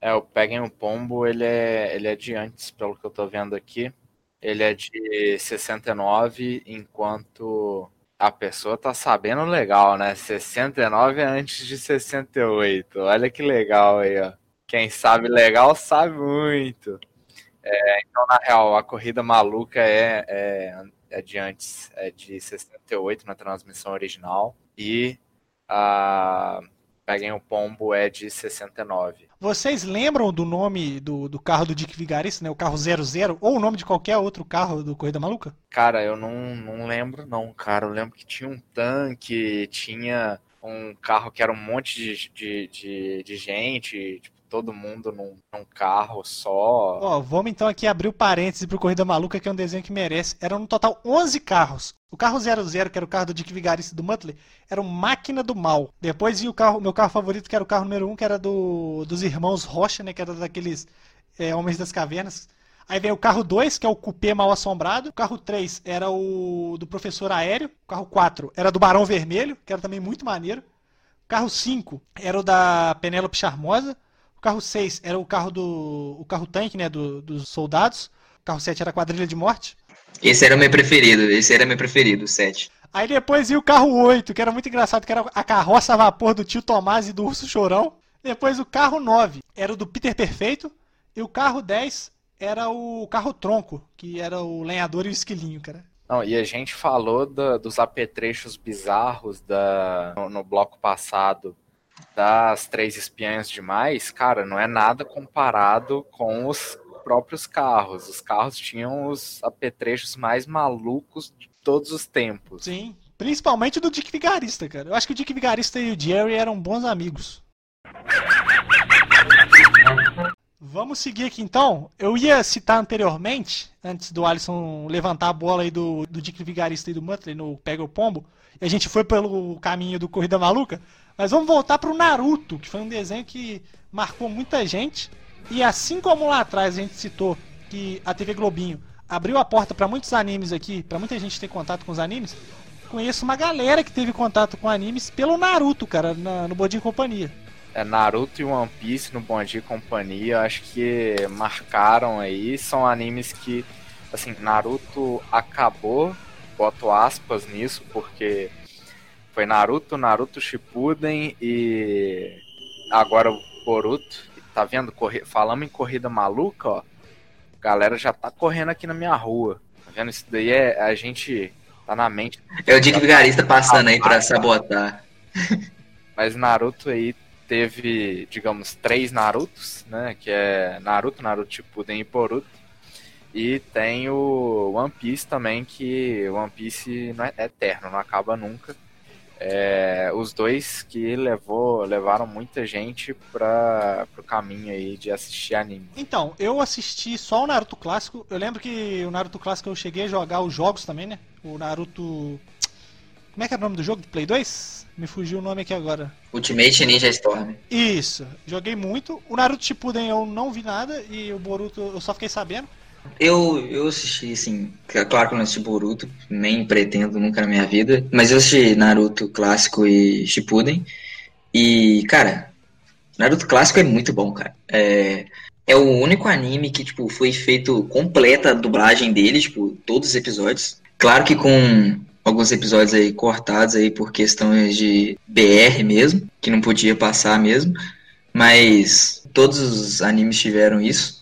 É, o Peguem o Pombo, ele é, ele é de antes, pelo que eu tô vendo aqui. Ele é de 69, enquanto a pessoa tá sabendo legal, né? 69 é antes de 68. Olha que legal aí, ó. Quem sabe legal sabe muito. É, então, na real, a corrida maluca é, é, é de antes, é de 68 na transmissão original. E a Peguem o Pombo é de 69. Vocês lembram do nome do, do carro do Dick Vigarista, né? O carro 00, ou o nome de qualquer outro carro do Corrida Maluca? Cara, eu não, não lembro não, cara. Eu lembro que tinha um tanque, tinha um carro que era um monte de, de, de, de gente, tipo, todo mundo num, num carro só. Ó, vamos então aqui abrir o parêntese pro Corrida Maluca, que é um desenho que merece. Eram no total 11 carros. O carro 00, que era o carro do Dick Vigarista e do Muttley, era o Máquina do Mal. Depois vinha o carro, meu carro favorito, que era o carro número 1, que era do, dos irmãos Rocha, né? Que era daqueles é, Homens das Cavernas. Aí vem o carro 2, que é o Cupê Mal Assombrado. O carro 3 era o do Professor Aéreo. O carro 4 era do Barão Vermelho, que era também muito maneiro. O carro 5 era o da Penélope Charmosa. O carro 6 era o carro do. o carro tanque, né? Do, dos soldados. O carro 7 era a Quadrilha de Morte. Esse era o meu preferido, esse era meu preferido, o 7. Aí depois ia o carro 8, que era muito engraçado, que era a carroça a vapor do tio Tomás e do Urso Chorão. Depois o carro 9 era o do Peter Perfeito. E o carro 10 era o carro tronco, que era o lenhador e o esquilinho, cara. Não, e a gente falou da- dos apetrechos bizarros da, no, no bloco passado das três espiãs demais, cara, não é nada comparado com os próprios carros. Os carros tinham os apetrechos mais malucos de todos os tempos. Sim. Principalmente o do Dick Vigarista, cara. Eu acho que o Dick Vigarista e o Jerry eram bons amigos. Vamos seguir aqui então. Eu ia citar anteriormente, antes do Alisson levantar a bola aí do, do Dick Vigarista e do Muttley no Pega o Pombo, e a gente foi pelo caminho do Corrida Maluca, mas vamos voltar pro Naruto, que foi um desenho que marcou muita gente. E assim como lá atrás a gente citou que a TV Globinho abriu a porta para muitos animes aqui, para muita gente ter contato com os animes, conheço uma galera que teve contato com animes pelo Naruto, cara, na- no Bodinho Companhia. É, Naruto e One Piece no Bom Dia Companhia, acho que marcaram aí. São animes que, assim, Naruto acabou, boto aspas nisso, porque foi Naruto, Naruto Shippuden e agora o Boruto. Tá vendo? Corri... Falamos em corrida maluca, ó. A galera já tá correndo aqui na minha rua. Tá vendo? Isso daí é a gente tá na mente. É o Dick Vigarista passando aí pra sabotar. Mas Naruto aí teve, digamos, três Narutos, né? Que é Naruto, Naruto Shippuden e Boruto. E tem o One Piece também, que One Piece não é eterno, não acaba nunca. É, os dois que levou, levaram muita gente para o caminho aí de assistir anime. Então, eu assisti só o Naruto clássico. Eu lembro que o Naruto clássico eu cheguei a jogar os jogos também, né? O Naruto. Como é que era o nome do jogo? Play 2? Me fugiu o nome aqui agora. Ultimate Ninja Storm. Isso, joguei muito. O Naruto Shippuden eu não vi nada e o Boruto eu só fiquei sabendo. Eu, eu assisti, assim, é claro que eu não assisti Boruto, nem pretendo nunca na minha vida, mas eu assisti Naruto clássico e Shippuden, e, cara, Naruto clássico é muito bom, cara. É, é o único anime que, tipo, foi feito completa a dublagem dele, tipo, todos os episódios. Claro que com alguns episódios aí cortados aí por questões de BR mesmo, que não podia passar mesmo, mas todos os animes tiveram isso.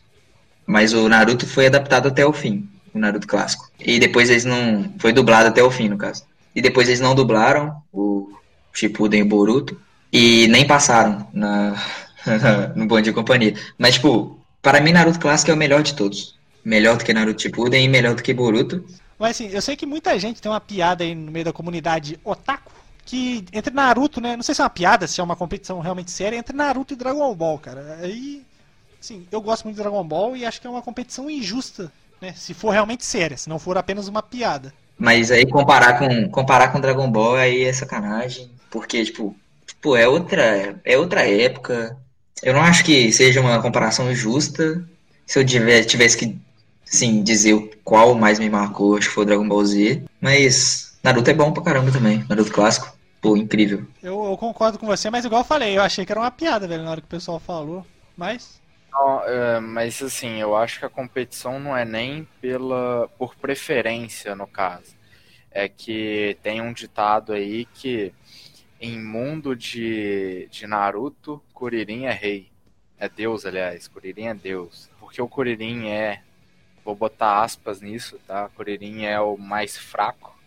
Mas o Naruto foi adaptado até o fim, o Naruto clássico. E depois eles não. Foi dublado até o fim, no caso. E depois eles não dublaram o Shippuden e o Boruto. E nem passaram na, no Bom Dia e Companhia. Mas, tipo, para mim, Naruto clássico é o melhor de todos. Melhor do que Naruto Shippuden e melhor do que Boruto. Mas assim, eu sei que muita gente tem uma piada aí no meio da comunidade otaku. Que entre Naruto, né? Não sei se é uma piada, se é uma competição realmente séria, entre Naruto e Dragon Ball, cara. Aí. Sim, eu gosto muito de Dragon Ball e acho que é uma competição injusta, né? Se for realmente séria, se não for apenas uma piada. Mas aí comparar com comparar com Dragon Ball aí é sacanagem, porque tipo, tipo é outra é outra época. Eu não acho que seja uma comparação justa. Se eu tivesse, tivesse que sim dizer qual mais me marcou, acho que foi o Dragon Ball Z, mas Naruto é bom pra caramba também, Naruto clássico. Pô, incrível. Eu, eu concordo com você, mas igual eu falei, eu achei que era uma piada, velho, na hora que o pessoal falou. Mas. Não, é, mas assim, eu acho que a competição não é nem pela por preferência no caso. É que tem um ditado aí que em mundo de, de Naruto, Kuririn é rei. É Deus, aliás, Kuririn é Deus. Porque o Kuririn é, vou botar aspas nisso, tá? Kuririn é o mais fraco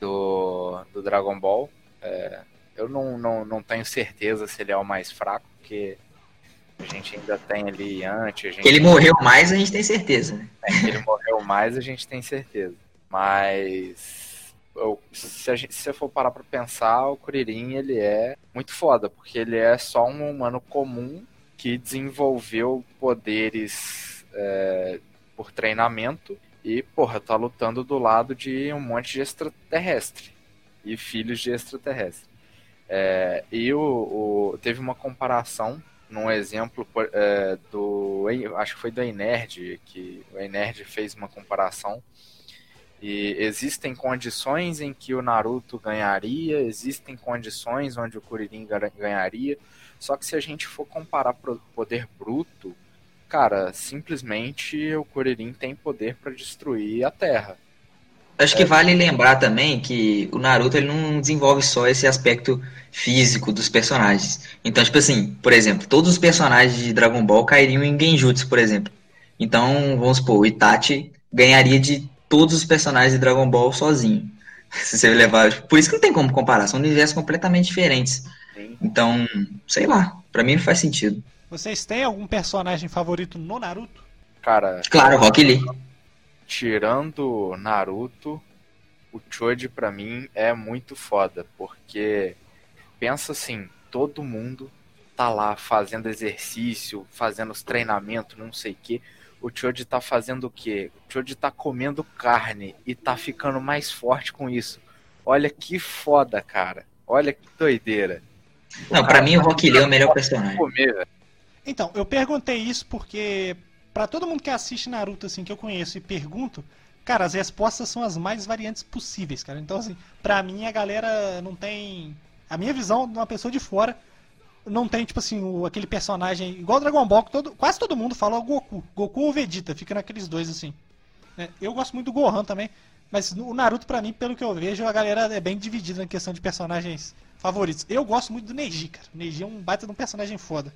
do, do Dragon Ball. É, eu não, não, não tenho certeza se ele é o mais fraco, porque a gente ainda tem ali antes. Que ele morreu mais, a gente tem certeza, né? É, que ele morreu mais, a gente tem certeza. Mas eu- se, a gente, se eu for parar pra pensar, o Kuririn ele é muito foda, porque ele é só um humano comum que desenvolveu poderes é, por treinamento e, porra, tá lutando do lado de um monte de extraterrestre e filhos de extraterrestre. É, e o, o- teve uma comparação num exemplo é, do. Acho que foi do Enerd, que o Enerd fez uma comparação. E existem condições em que o Naruto ganharia, existem condições onde o Kuririn ganharia. Só que se a gente for comparar poder bruto, cara, simplesmente o Kuririn tem poder para destruir a Terra. Acho que vale lembrar também que o Naruto ele não desenvolve só esse aspecto físico dos personagens. Então, tipo assim, por exemplo, todos os personagens de Dragon Ball cairiam em Genjutsu, por exemplo. Então, vamos supor, o Itachi ganharia de todos os personagens de Dragon Ball sozinho. Se você levar. Por isso que não tem como comparar, são universos completamente diferentes. Então, sei lá, pra mim não faz sentido. Vocês têm algum personagem favorito no Naruto? Cara, Claro, Rock Lee. Tirando Naruto, o Choji pra mim é muito foda, porque pensa assim, todo mundo tá lá fazendo exercício, fazendo os treinamentos, não sei o que. O Choji tá fazendo o quê? O Choji tá comendo carne e tá ficando mais forte com isso. Olha que foda, cara. Olha que doideira. Não, pra mim o Rock Lee é o melhor personagem. Comer. Então, eu perguntei isso porque pra todo mundo que assiste Naruto assim que eu conheço e pergunto, cara, as respostas são as mais variantes possíveis, cara. Então assim, pra mim a galera não tem a minha visão de uma pessoa de fora não tem tipo assim, o- aquele personagem igual Dragon Ball todo, quase todo mundo fala o Goku, Goku ou Vegeta, fica naqueles dois assim. né? Eu gosto muito do Gohan também, mas o Naruto pra mim, pelo que eu vejo, a galera é bem dividida na questão de personagens favoritos. Eu gosto muito do Neji, cara. O Neji é um baita de um personagem foda.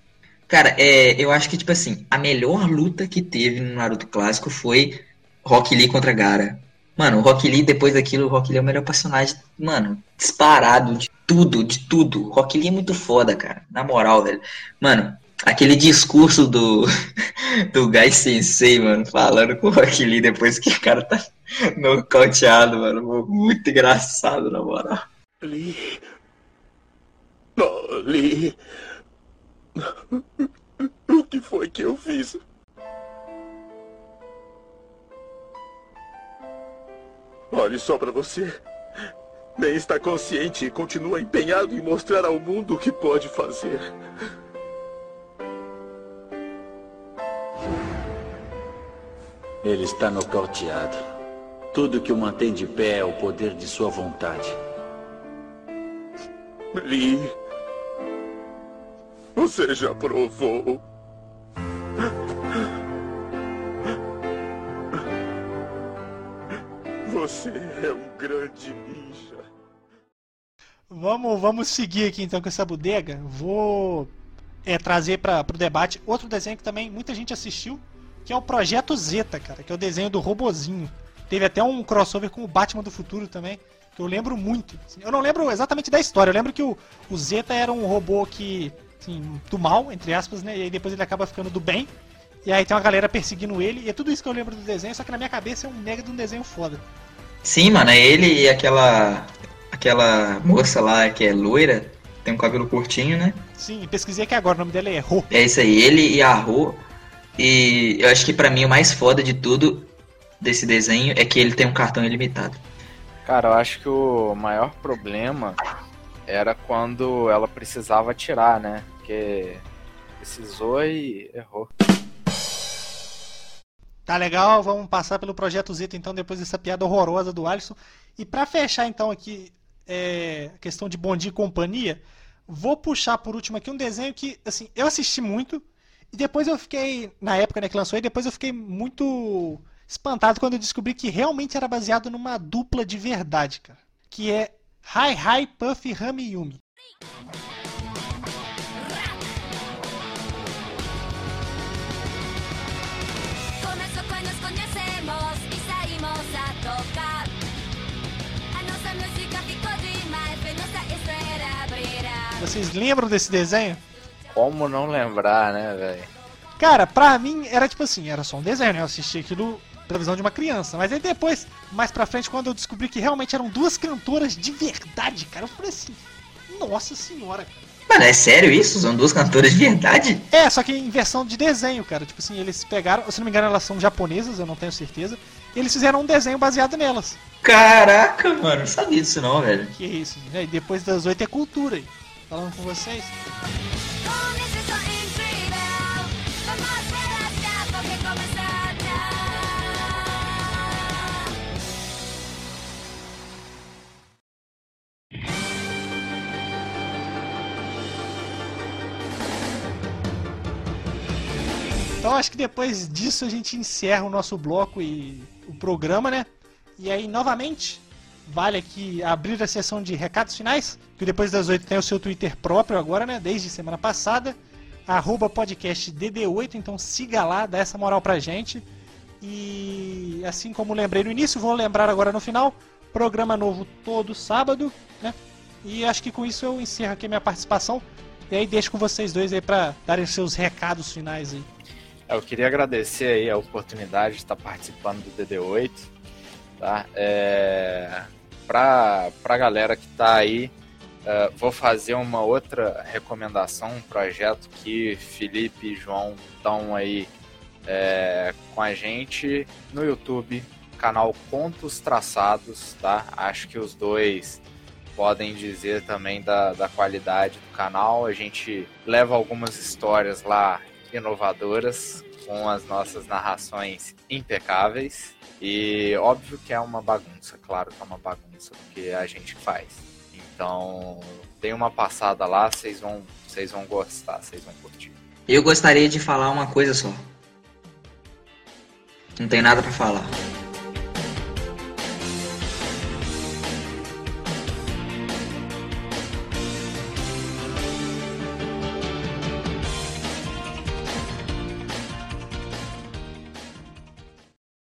Cara, é, eu acho que, tipo assim, a melhor luta que teve no Naruto clássico foi Rock Lee contra Gaara. Mano, o Rock Lee, depois daquilo, o Rock Lee é o melhor personagem, mano, disparado de tudo, de tudo. O Rock Lee é muito foda, cara. Na moral, velho. Mano, aquele discurso do, do Gai Sensei, mano, falando com o Rock Lee depois que o cara tá nocauteado, mano. Muito engraçado, na moral. Lee. Oh, Lee. O que foi que eu fiz? Olhe só pra você. Nem está consciente e continua empenhado em mostrar ao mundo o que pode fazer. Ele está nocauteado. Tudo que o mantém de pé é o poder de sua vontade. Lee. Você já provou. Você é um grande ninja. Vamos, vamos seguir aqui então com essa bodega. Vou é, trazer para o debate outro desenho que também muita gente assistiu, que é o Projeto Zeta, cara, que é o desenho do robozinho. Teve até um crossover com o Batman do Futuro também, que eu lembro muito. Eu não lembro exatamente da história, eu lembro que o, o Zeta era um robô que, assim, do mal, entre aspas, né? E aí depois ele acaba ficando do bem. E aí tem uma galera perseguindo ele, e é tudo isso que eu lembro do desenho, só que na minha cabeça é um mega de um desenho foda. Sim, mano, é ele e aquela aquela moça lá que é loira, tem um cabelo curtinho, né? Sim, pesquisei aqui agora, o nome dela é Ro. É isso aí, ele e a Ro. E eu acho que pra mim o mais foda de tudo desse desenho é que ele tem um cartão ilimitado. Cara, eu acho que o maior problema era quando ela precisava atirar, né? Porque precisou e errou. Tá legal, vamos passar pelo projeto Zeta então depois dessa piada horrorosa do Alisson. E pra fechar então aqui é, a questão de Bom Dia e Companhia, vou puxar por último aqui um desenho que assim eu assisti muito e depois eu fiquei na época né, que lançou e depois eu fiquei muito espantado quando eu descobri que realmente era baseado numa dupla de verdade, cara, que é Hi Hi Puffy Rami Yumi. Vocês lembram desse desenho? Como não lembrar, né, velho? Cara, pra mim era tipo assim, era só um desenho, né? Eu assisti aquilo pela visão de uma criança. Mas aí depois, mais pra frente, quando eu descobri que realmente eram duas cantoras de verdade, cara, eu falei assim, nossa senhora, cara. Mano, é sério isso? São duas cantoras de verdade? É, só que em versão de desenho, cara. Tipo assim, eles pegaram, se não me engano, elas são japonesas, eu não tenho certeza. E eles fizeram um desenho baseado nelas. Caraca, mano, não sabia disso não, velho. Que isso, né? E depois das oito é cultura aí. Falando com vocês. Então acho que depois disso a gente encerra o nosso bloco e o programa, né? E aí, novamente, vale aqui abrir a sessão de recados finais, que depois das 8 tem o seu Twitter próprio agora, né? Desde semana passada, arroba podcast DD8, então siga lá, dá essa moral pra gente. E assim como lembrei no início, vou lembrar agora no final, programa novo todo sábado, né? E acho que com isso eu encerro aqui a minha participação. E aí deixo com vocês dois aí pra darem seus recados finais aí. Eu queria agradecer aí a oportunidade de estar participando do DD8, tá? É, pra, pra galera que tá aí, é, vou fazer uma outra recomendação, um projeto que Felipe e João estão aí é, com a gente no YouTube, canal Contos Traçados, tá? Acho que os dois podem dizer também da, da qualidade do canal. A gente leva algumas histórias lá inovadoras, com as nossas narrações impecáveis. E óbvio que é uma bagunça, claro que é uma bagunça, porque a gente faz. Então, tem uma passada lá, vocês vão, vocês vão gostar, vocês vão curtir. Eu gostaria de falar uma coisa só. Não tem nada pra falar.